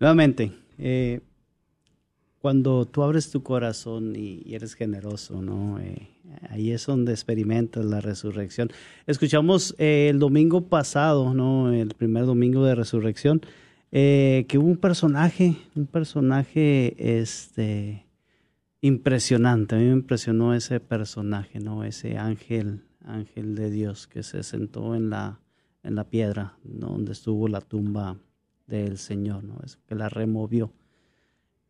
nuevamente, cuando tú abres tu corazón y, eres generoso, ¿no? Eh, ahí es donde experimentas la resurrección. Escuchamos eh, el domingo pasado, ¿no? El primer domingo de resurrección, eh, que hubo un personaje, un personaje, este, impresionante. A mí me impresionó ese personaje, ¿no? Ese ángel, ángel de Dios que se sentó en la, en la piedra, donde estuvo la tumba del Señor, ¿no? Es que la removió.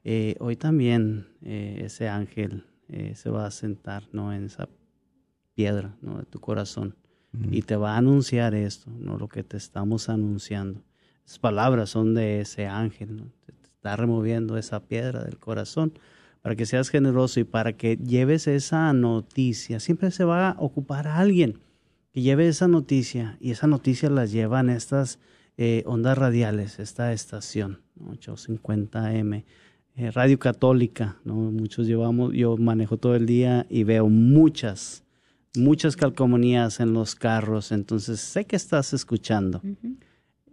Eh, hoy también ese ángel eh, se va a sentar ¿no? en esa piedra ¿no? de tu corazón y te va a anunciar esto, ¿no? lo que te estamos anunciando. Esas palabras son de ese ángel, ¿no? te está removiendo esa piedra del corazón para que seas generoso y para que lleves esa noticia. Siempre se va a ocupar a alguien que lleve esa noticia y esa noticia la llevan estas ondas radiales, esta estación, 850M eh, radio católica, ¿no? Muchos llevamos, yo manejo todo el día y veo muchas, muchas calcomanías en los carros, entonces sé que estás escuchando.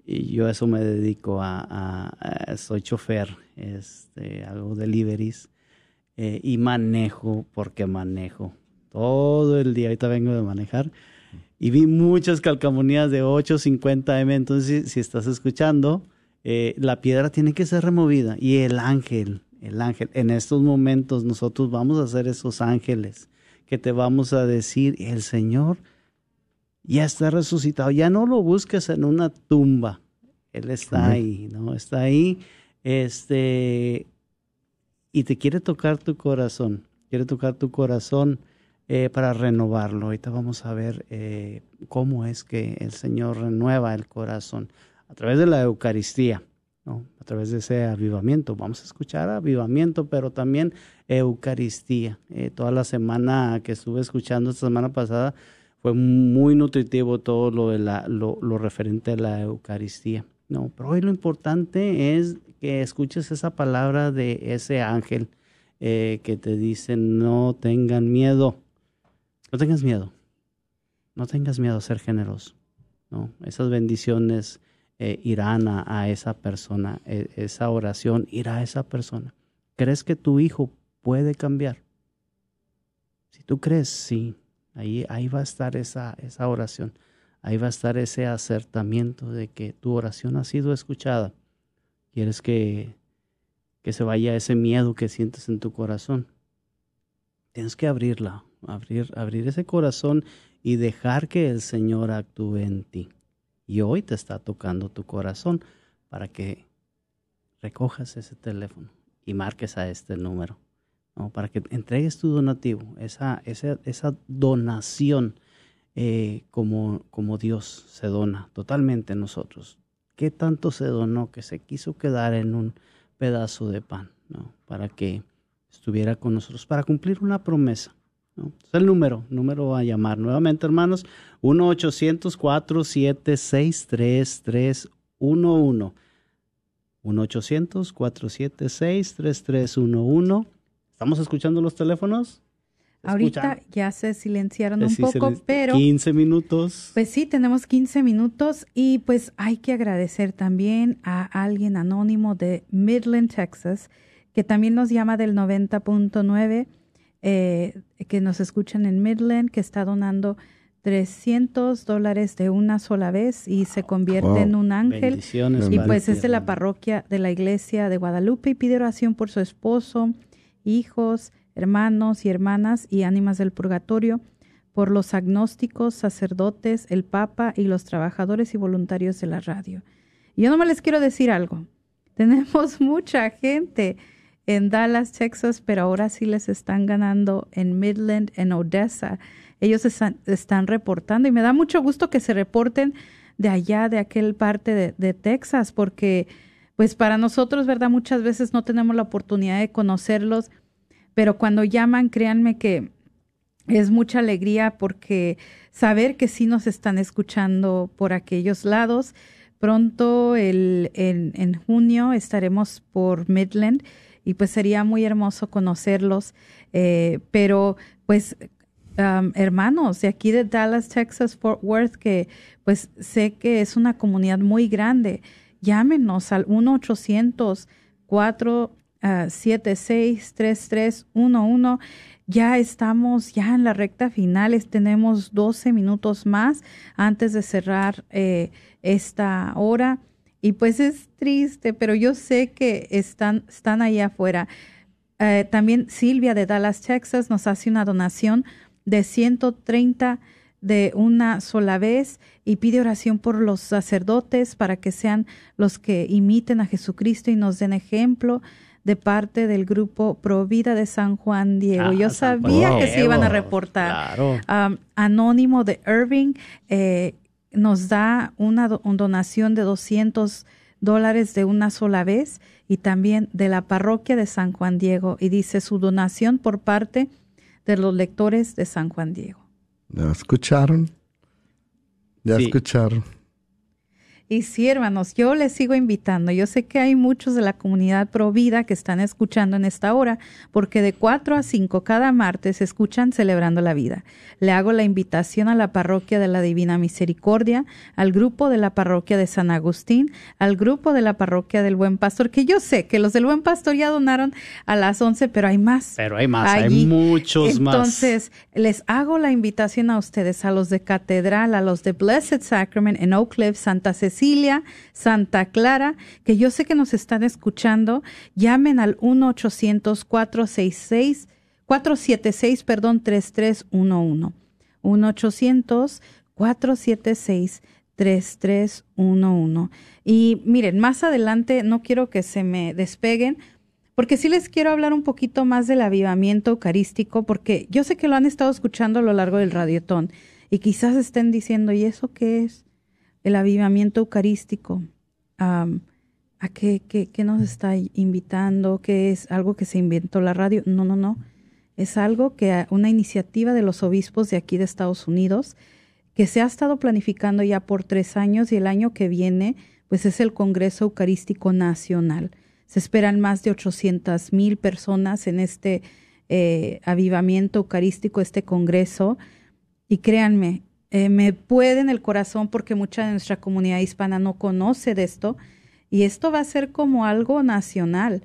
Y yo a eso me dedico a, soy chofer, este, hago deliveries eh, y manejo porque manejo todo el día. Ahorita vengo de manejar y vi muchas calcomanías de 850M, entonces si estás escuchando, eh, la piedra tiene que ser removida y el ángel, el ángel, en estos momentos nosotros vamos a ser esos ángeles que te vamos a decir, el Señor ya está resucitado, ya no lo busques en una tumba, Él está ahí, ¿no? Está ahí, este, y te quiere tocar tu corazón, quiere tocar tu corazón eh, para renovarlo. Ahorita vamos a ver eh, cómo es que el Señor renueva el corazón a través de la Eucaristía, ¿no? a través de ese avivamiento. Vamos a escuchar avivamiento, pero también Eucaristía. Eh, toda la semana que estuve escuchando esta semana pasada fue muy nutritivo todo lo, de la, lo, lo referente a la Eucaristía. No, pero hoy lo importante es que escuches esa palabra de ese ángel que te dice no tengan miedo. No tengas miedo. No tengas miedo a ser generoso. ¿no? Esas bendiciones eh, irán a, esa persona. E, esa oración irá a esa persona. ¿Crees que tu hijo puede cambiar? Si tú crees, sí. Ahí, ahí va a estar esa, esa oración. Ahí va a estar ese acertamiento de que tu oración ha sido escuchada. Quieres que, que se vaya ese miedo que sientes en tu corazón. Tienes que abrirla abrir, abrir ese corazón y dejar que el Señor actúe en ti. Y hoy te está tocando tu corazón para que recojas ese teléfono y marques a este número, ¿no? para que entregues tu donativo, esa, esa, esa donación eh, como, como Dios se dona totalmente en nosotros. ¿Qué tanto se donó que se quiso quedar en un pedazo de pan, ¿no? para que estuviera con nosotros, para cumplir una promesa? Es el número, número a llamar. Nuevamente, hermanos, 1-800-476-3311. 1-800-476-3311. ¿Estamos escuchando los teléfonos? Ahorita ya se silenciaron un poco, pero... 15 minutos. Pues sí, tenemos 15 minutos y pues hay que agradecer también a alguien anónimo de Midland, Texas, que también nos llama del 90.9 eh, que nos escuchan en Midland, que está donando 300 dólares de una sola vez y se convierte en un ángel. Y pues es de la parroquia de la iglesia de Guadalupe y pide oración por su esposo, hijos, hermanos y hermanas y ánimas del purgatorio, por los agnósticos, sacerdotes, el Papa y los trabajadores y voluntarios de la radio. Y yo no me les quiero decir algo. [LAUGHS] Tenemos mucha gente en Dallas, Texas, pero ahora sí les están ganando en Midland, en Odessa. Ellos están, reportando y me da mucho gusto que se reporten de allá, de aquel parte de, de, Texas, porque pues para nosotros, ¿verdad? Muchas veces no tenemos la oportunidad de conocerlos, pero cuando llaman, créanme que es mucha alegría porque saber que sí nos están escuchando por aquellos lados. Pronto, el, en, en junio, estaremos por Midland y pues sería muy hermoso conocerlos. Eh, pero pues hermanos de aquí de Dallas, Texas, Fort Worth, que pues sé que es una comunidad muy grande, llámenos al 1-800-476-3311. Ya estamos ya en la recta final, tenemos 12 minutos más antes de cerrar eh, esta hora. Y pues es triste, pero yo sé que están, están ahí afuera. Eh, también Silvia de Dallas, Texas, nos hace una donación de 130 de una sola vez y pide oración por los sacerdotes para que sean los que imiten a Jesucristo y nos den ejemplo de parte del grupo Provida de San Juan Diego. Yo ah, sabía que se iban a reportar. anónimo de Irving, eh, nos da una, donación de 200 dólares de una sola vez y también de la parroquia de San Juan Diego y dice su donación por parte de los lectores de San Juan Diego. ¿Ya escucharon? ¿Ya escucharon? Y sí, hermanos, yo les sigo invitando. Yo sé que hay muchos de la comunidad Provida que están escuchando en esta hora, porque de 4 a 5 cada martes escuchan Celebrando la Vida. Le hago la invitación a la parroquia de la Divina Misericordia, al grupo de la parroquia de San Agustín, al grupo de la parroquia del Buen Pastor, que yo sé que los del Buen Pastor ya donaron a las 11, pero hay más. Pero hay más, hay muchos más. Entonces, les hago la invitación a ustedes, a los de Catedral, a los de Blessed Sacrament en Oak Cliff, Santa Cecilia, Santa Clara, que yo sé que nos están escuchando, llamen al 1-800-466, 476, perdón, 3311. 1-800-476-3311. Y miren, más adelante no quiero que se me despeguen porque sí les quiero hablar un poquito más del avivamiento eucarístico, porque yo sé que lo han estado escuchando a lo largo del radiotón y quizás estén diciendo, ¿y eso qué es? El avivamiento eucarístico. ¿A qué, qué, qué nos está invitando? ¿Qué es algo que se inventó la radio? No, no, no. Es algo que una iniciativa de los obispos de aquí de Estados Unidos que se ha estado planificando ya por tres años y el año que viene pues es el Congreso Eucarístico Nacional. Se esperan más de 800 mil personas en este eh, avivamiento eucarístico, este Congreso. Y créanme, eh, me puede en el corazón porque mucha de nuestra comunidad hispana no conoce de esto. Y esto va a ser como algo nacional.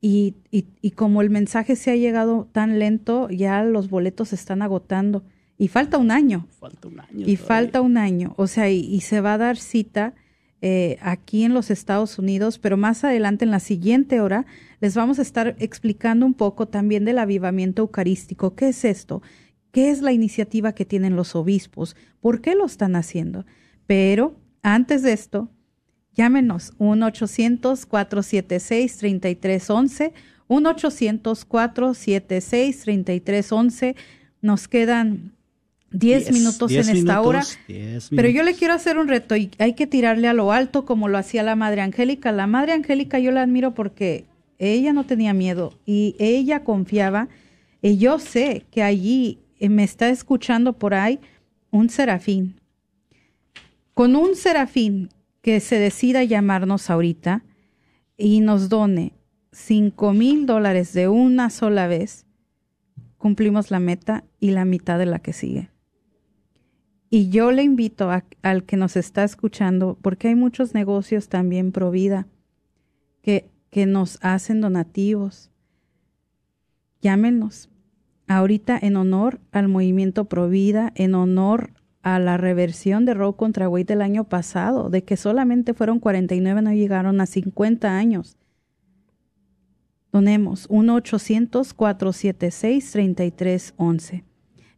Y, y, como el mensaje se ha llegado tan lento, ya los boletos se están agotando. Y falta un año. Falta un año. Y falta un año. O sea, y, se va a dar cita eh, aquí en los Estados Unidos, pero más adelante en la siguiente hora les vamos a estar explicando un poco también del avivamiento eucarístico. ¿Qué es esto? ¿Qué es la iniciativa que tienen los obispos? ¿Por qué lo están haciendo? Pero antes de esto, Llámenos 1-800-476-3311, 1-800-476-3311. Nos quedan 10 minutos en esta hora. Pero yo le quiero hacer un reto y hay que tirarle a lo alto como lo hacía la Madre Angélica. La Madre Angélica yo la admiro porque ella no tenía miedo y ella confiaba. Y yo sé que allí me está escuchando por ahí un serafín. Con un serafín que se decida llamarnos ahorita y nos done cinco mil dólares de una sola vez, cumplimos la meta y la mitad de la que sigue. Y yo le invito al que nos está escuchando, porque hay muchos negocios también pro vida que, que nos hacen donativos. Llámenos ahorita en honor al movimiento Provida, en honor a la reversión de Roe contra Wade del año pasado, de que solamente fueron 49, no llegaron a 50 años. Donemos 1-800-476-3311.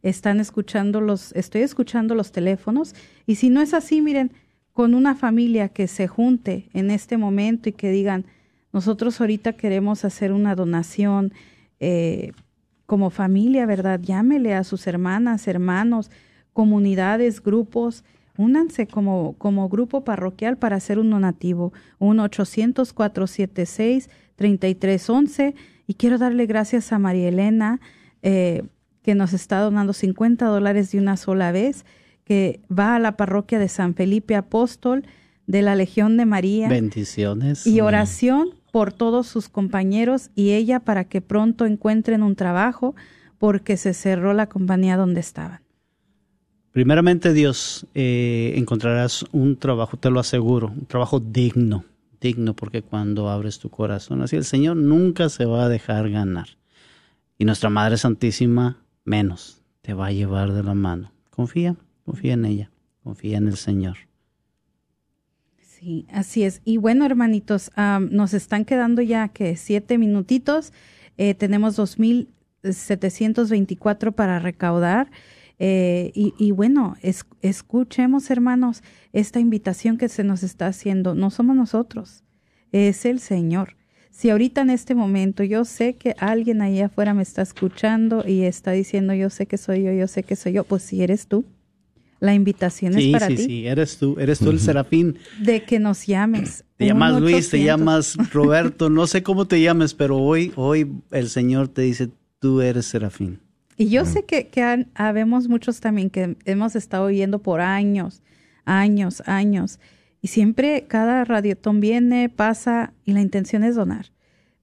Están escuchando los, estoy escuchando los teléfonos y si no es así, miren, con una familia que se junte en este momento y que digan, nosotros ahorita queremos hacer una donación eh, como familia, ¿verdad? Llámele a sus hermanas, hermanos, comunidades, grupos, únanse como, como grupo parroquial para hacer un donativo. 1-800-476-3311. Y quiero darle gracias a María Elena, eh, que nos está donando 50 dólares de una sola vez, que va a la parroquia de San Felipe Apóstol de la Legión de María. Bendiciones. Y oración por todos sus compañeros y ella para que pronto encuentren un trabajo porque se cerró la compañía donde estaban. Primeramente Dios, eh, encontrarás un trabajo, te lo aseguro, un trabajo digno, digno, porque cuando abres tu corazón, así el Señor nunca se va a dejar ganar. Y nuestra Madre Santísima, menos, te va a llevar de la mano. Confía, confía en ella, confía en el Señor. Sí, así es. Y bueno, hermanitos, nos están quedando ya que siete minutitos. Eh, tenemos 2.724 para recaudar. Eh, y, bueno, escuchemos, hermanos, esta invitación que se nos está haciendo. No somos nosotros, es el Señor. Si ahorita en este momento yo sé que alguien ahí afuera me está escuchando y está diciendo yo sé que soy yo, yo sé que soy yo, pues si eres tú, la invitación es para ti. Sí, sí, eres tú, eres tú el serafín. De que nos llames. Te llamas Luis, te llamas [LAUGHS] Roberto, no sé cómo te llames, pero hoy, hoy el Señor te dice, tú eres serafín. Y yo sé que, que habemos muchos también que hemos estado oyendo por años, años, años. Y siempre cada radiotón viene, pasa y la intención es donar.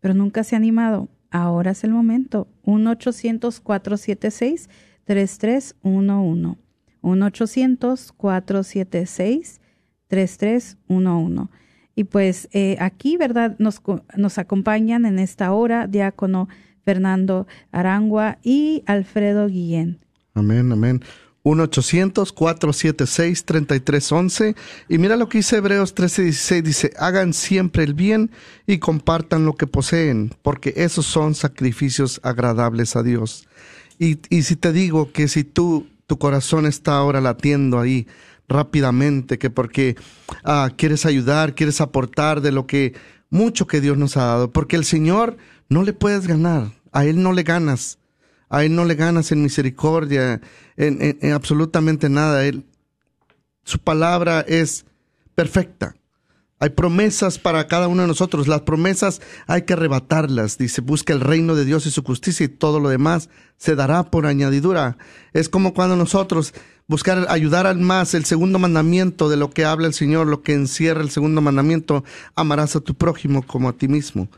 Pero nunca se ha animado. Ahora es el momento. 1-800-476-3311. 1-800-476-3311. Y pues eh, aquí, ¿verdad? Nos, nos acompañan en esta hora diácono Fernando Arangua y Alfredo Guillén. Amén, amén. 1-800-476-3311. Y mira lo que dice Hebreos 13:16. Dice, hagan siempre el bien y compartan lo que poseen, porque esos son sacrificios agradables a Dios. Y, y si te digo que si tú, tu corazón está ahora latiendo ahí rápidamente, que porque ah, quieres ayudar, quieres aportar de lo que mucho que Dios nos ha dado, porque el Señor no le puedes ganar, a Él no le ganas, a Él no le ganas en misericordia, en, en absolutamente nada. Él, su palabra es perfecta. Hay promesas para cada uno de nosotros. Las promesas hay que arrebatarlas. Dice, busca el reino de Dios y su justicia y todo lo demás se dará por añadidura. Es como cuando nosotros buscar ayudar al más, el segundo mandamiento de lo que habla el Señor, lo que encierra el segundo mandamiento, amarás a tu prójimo como a ti mismo.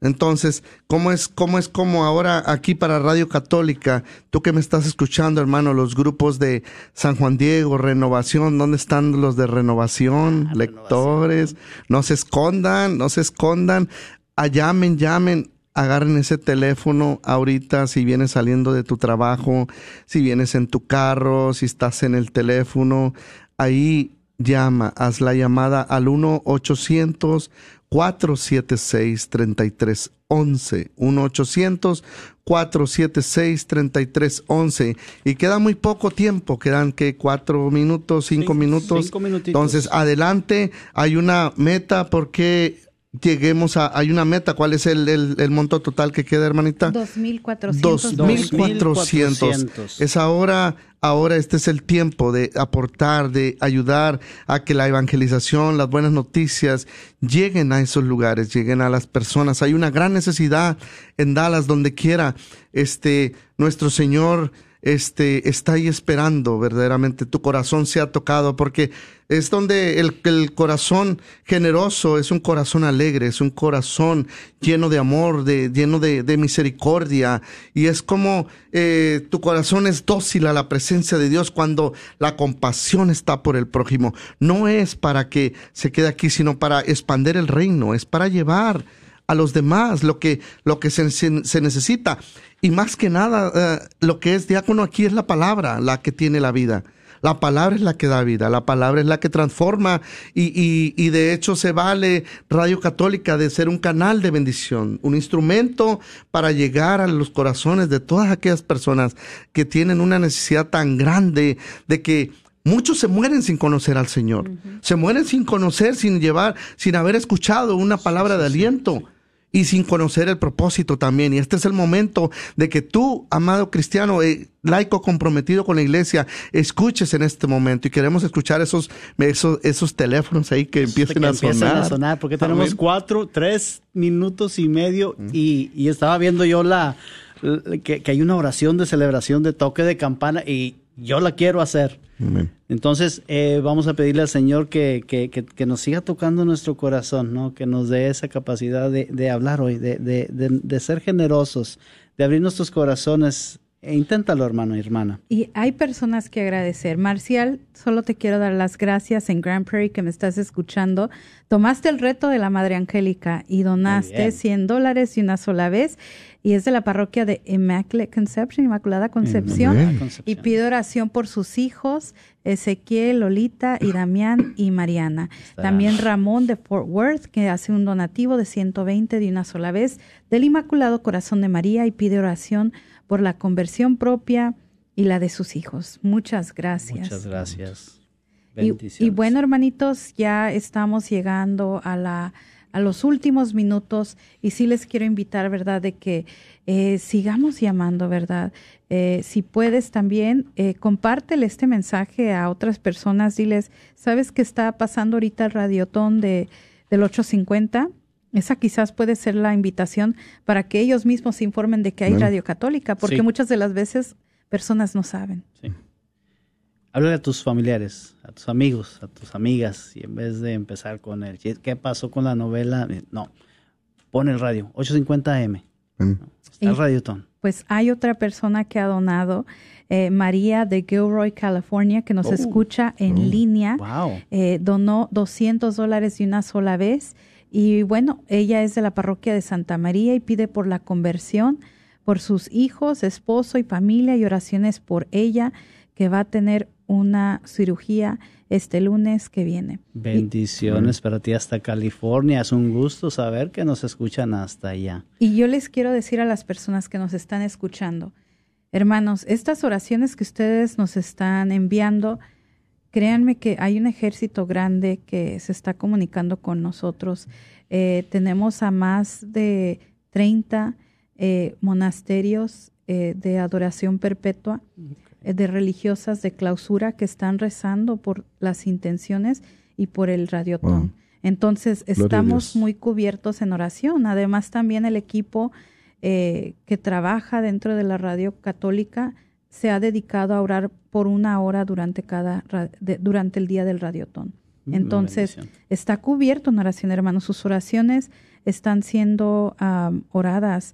Entonces, ¿cómo es, cómo es como ahora aquí para Radio Católica, tú que me estás escuchando, hermano, los grupos de San Juan Diego, Renovación, ¿dónde están los de Renovación? Ah, lectores, no se escondan, no se escondan, a llamen, llamen, agarren ese teléfono ahorita si vienes saliendo de tu trabajo, si vienes en tu carro, si estás en el teléfono, ahí llama, haz la llamada al 1 800 476-3311. 1-800-476-3311. Y queda muy poco tiempo, quedan que cuatro minutos, cinco, minutos. Cinco minutitos. Entonces, adelante, hay una meta porque lleguemos a, hay una meta, ¿cuál es el, el, monto total que queda, hermanita? 2.400. 2.400. Es ahora, ahora este es el tiempo de aportar, de ayudar a que la evangelización, las buenas noticias lleguen a esos lugares, lleguen a las personas. Hay una gran necesidad en Dallas, donde quiera, este, nuestro Señor, este, está ahí esperando verdaderamente tu corazón se ha tocado, porque es donde el, corazón generoso es un corazón alegre, es un corazón lleno de amor, de, lleno de, misericordia, y es como eh, tu corazón es dócil a la presencia de Dios cuando la compasión está por el prójimo. No es para que se quede aquí, sino para expander el reino, es para llevar a los demás lo que, lo que se, se necesita. Y más que nada, eh, lo que es diácono aquí es la palabra, la que tiene la vida. La palabra es la que da vida, la palabra es la que transforma y, y, y, de hecho se vale Radio Católica de ser un canal de bendición, un instrumento para llegar a los corazones de todas aquellas personas que tienen una necesidad tan grande de que Muchos se mueren sin conocer al Señor. Se mueren sin conocer, sin llevar, sin haber escuchado una palabra de aliento y sin conocer el propósito también. Y este es el momento de que tú, amado cristiano, eh, laico comprometido con la iglesia, escuches en este momento. Y queremos escuchar esos, esos, esos teléfonos ahí que empiecen, a, sonar. a sonar. Porque tenemos cuatro, tres minutos y medio y, y estaba viendo yo la, que, que hay una oración de celebración de toque de campana y yo la quiero hacer. Entonces, eh, vamos a pedirle al Señor que, que, que, nos siga tocando nuestro corazón, ¿no? que nos dé esa capacidad de, de hablar hoy, de, de, de, ser generosos, de abrir nuestros corazones. E inténtalo, hermano y hermana. Y hay personas que agradecer. Marcial, solo te quiero dar las gracias en Grand Prairie que me estás escuchando. Tomaste el reto de la Madre Angélica y donaste 100 dólares y una sola vez y es de la parroquia de Immaculate Conception, Inmaculada Concepción. Y pido oración por sus hijos, Ezequiel, Lolita y Damián y Mariana. También Ramón de Fort Worth, que hace un donativo de 120 de una sola vez del Inmaculado Corazón de María y pide oración por la conversión propia y la de sus hijos. Muchas gracias. Muchas gracias. Y, y bueno, hermanitos, ya estamos llegando a la a los últimos minutos y sí les quiero invitar, ¿verdad?, de que eh, sigamos llamando, ¿verdad? Eh, si puedes también, eh, compártele este mensaje a otras personas, diles, ¿sabes qué está pasando ahorita el radiotón de, del 850? Esa quizás puede ser la invitación para que ellos mismos se informen de que hay radio católica, porque muchas de las veces personas no saben. Sí. Háblale a tus familiares, a tus amigos, a tus amigas, y en vez de empezar con el ¿qué pasó con la novela? Eh, no, pon el radio, 850 M. Mm. Está el radiotón. Pues hay otra persona que ha donado, eh, María de Gilroy, California, que nos oh. escucha en oh. línea. Wow. Eh, donó 200 dólares de una sola vez. Y bueno, ella es de la parroquia de Santa María y pide por la conversión, por sus hijos, esposo y familia y oraciones por ella, que va a tener una cirugía este lunes que viene. Bendiciones para ti hasta California. Es un gusto saber que nos escuchan hasta allá. Y yo les quiero decir a las personas que nos están escuchando, hermanos, estas oraciones que ustedes nos están enviando, créanme que hay un ejército grande que se está comunicando con nosotros. Eh, tenemos a más de 30 eh, monasterios eh, de adoración perpetua, de religiosas de clausura que están rezando por las intenciones y por el radiotón. Entonces, estamos muy cubiertos en oración. Además, también el equipo que trabaja dentro de la radio católica se ha dedicado a orar por una hora durante cada durante el día del radiotón. Mm, Entonces, está cubierto en oración, hermanos. Sus oraciones están siendo oradas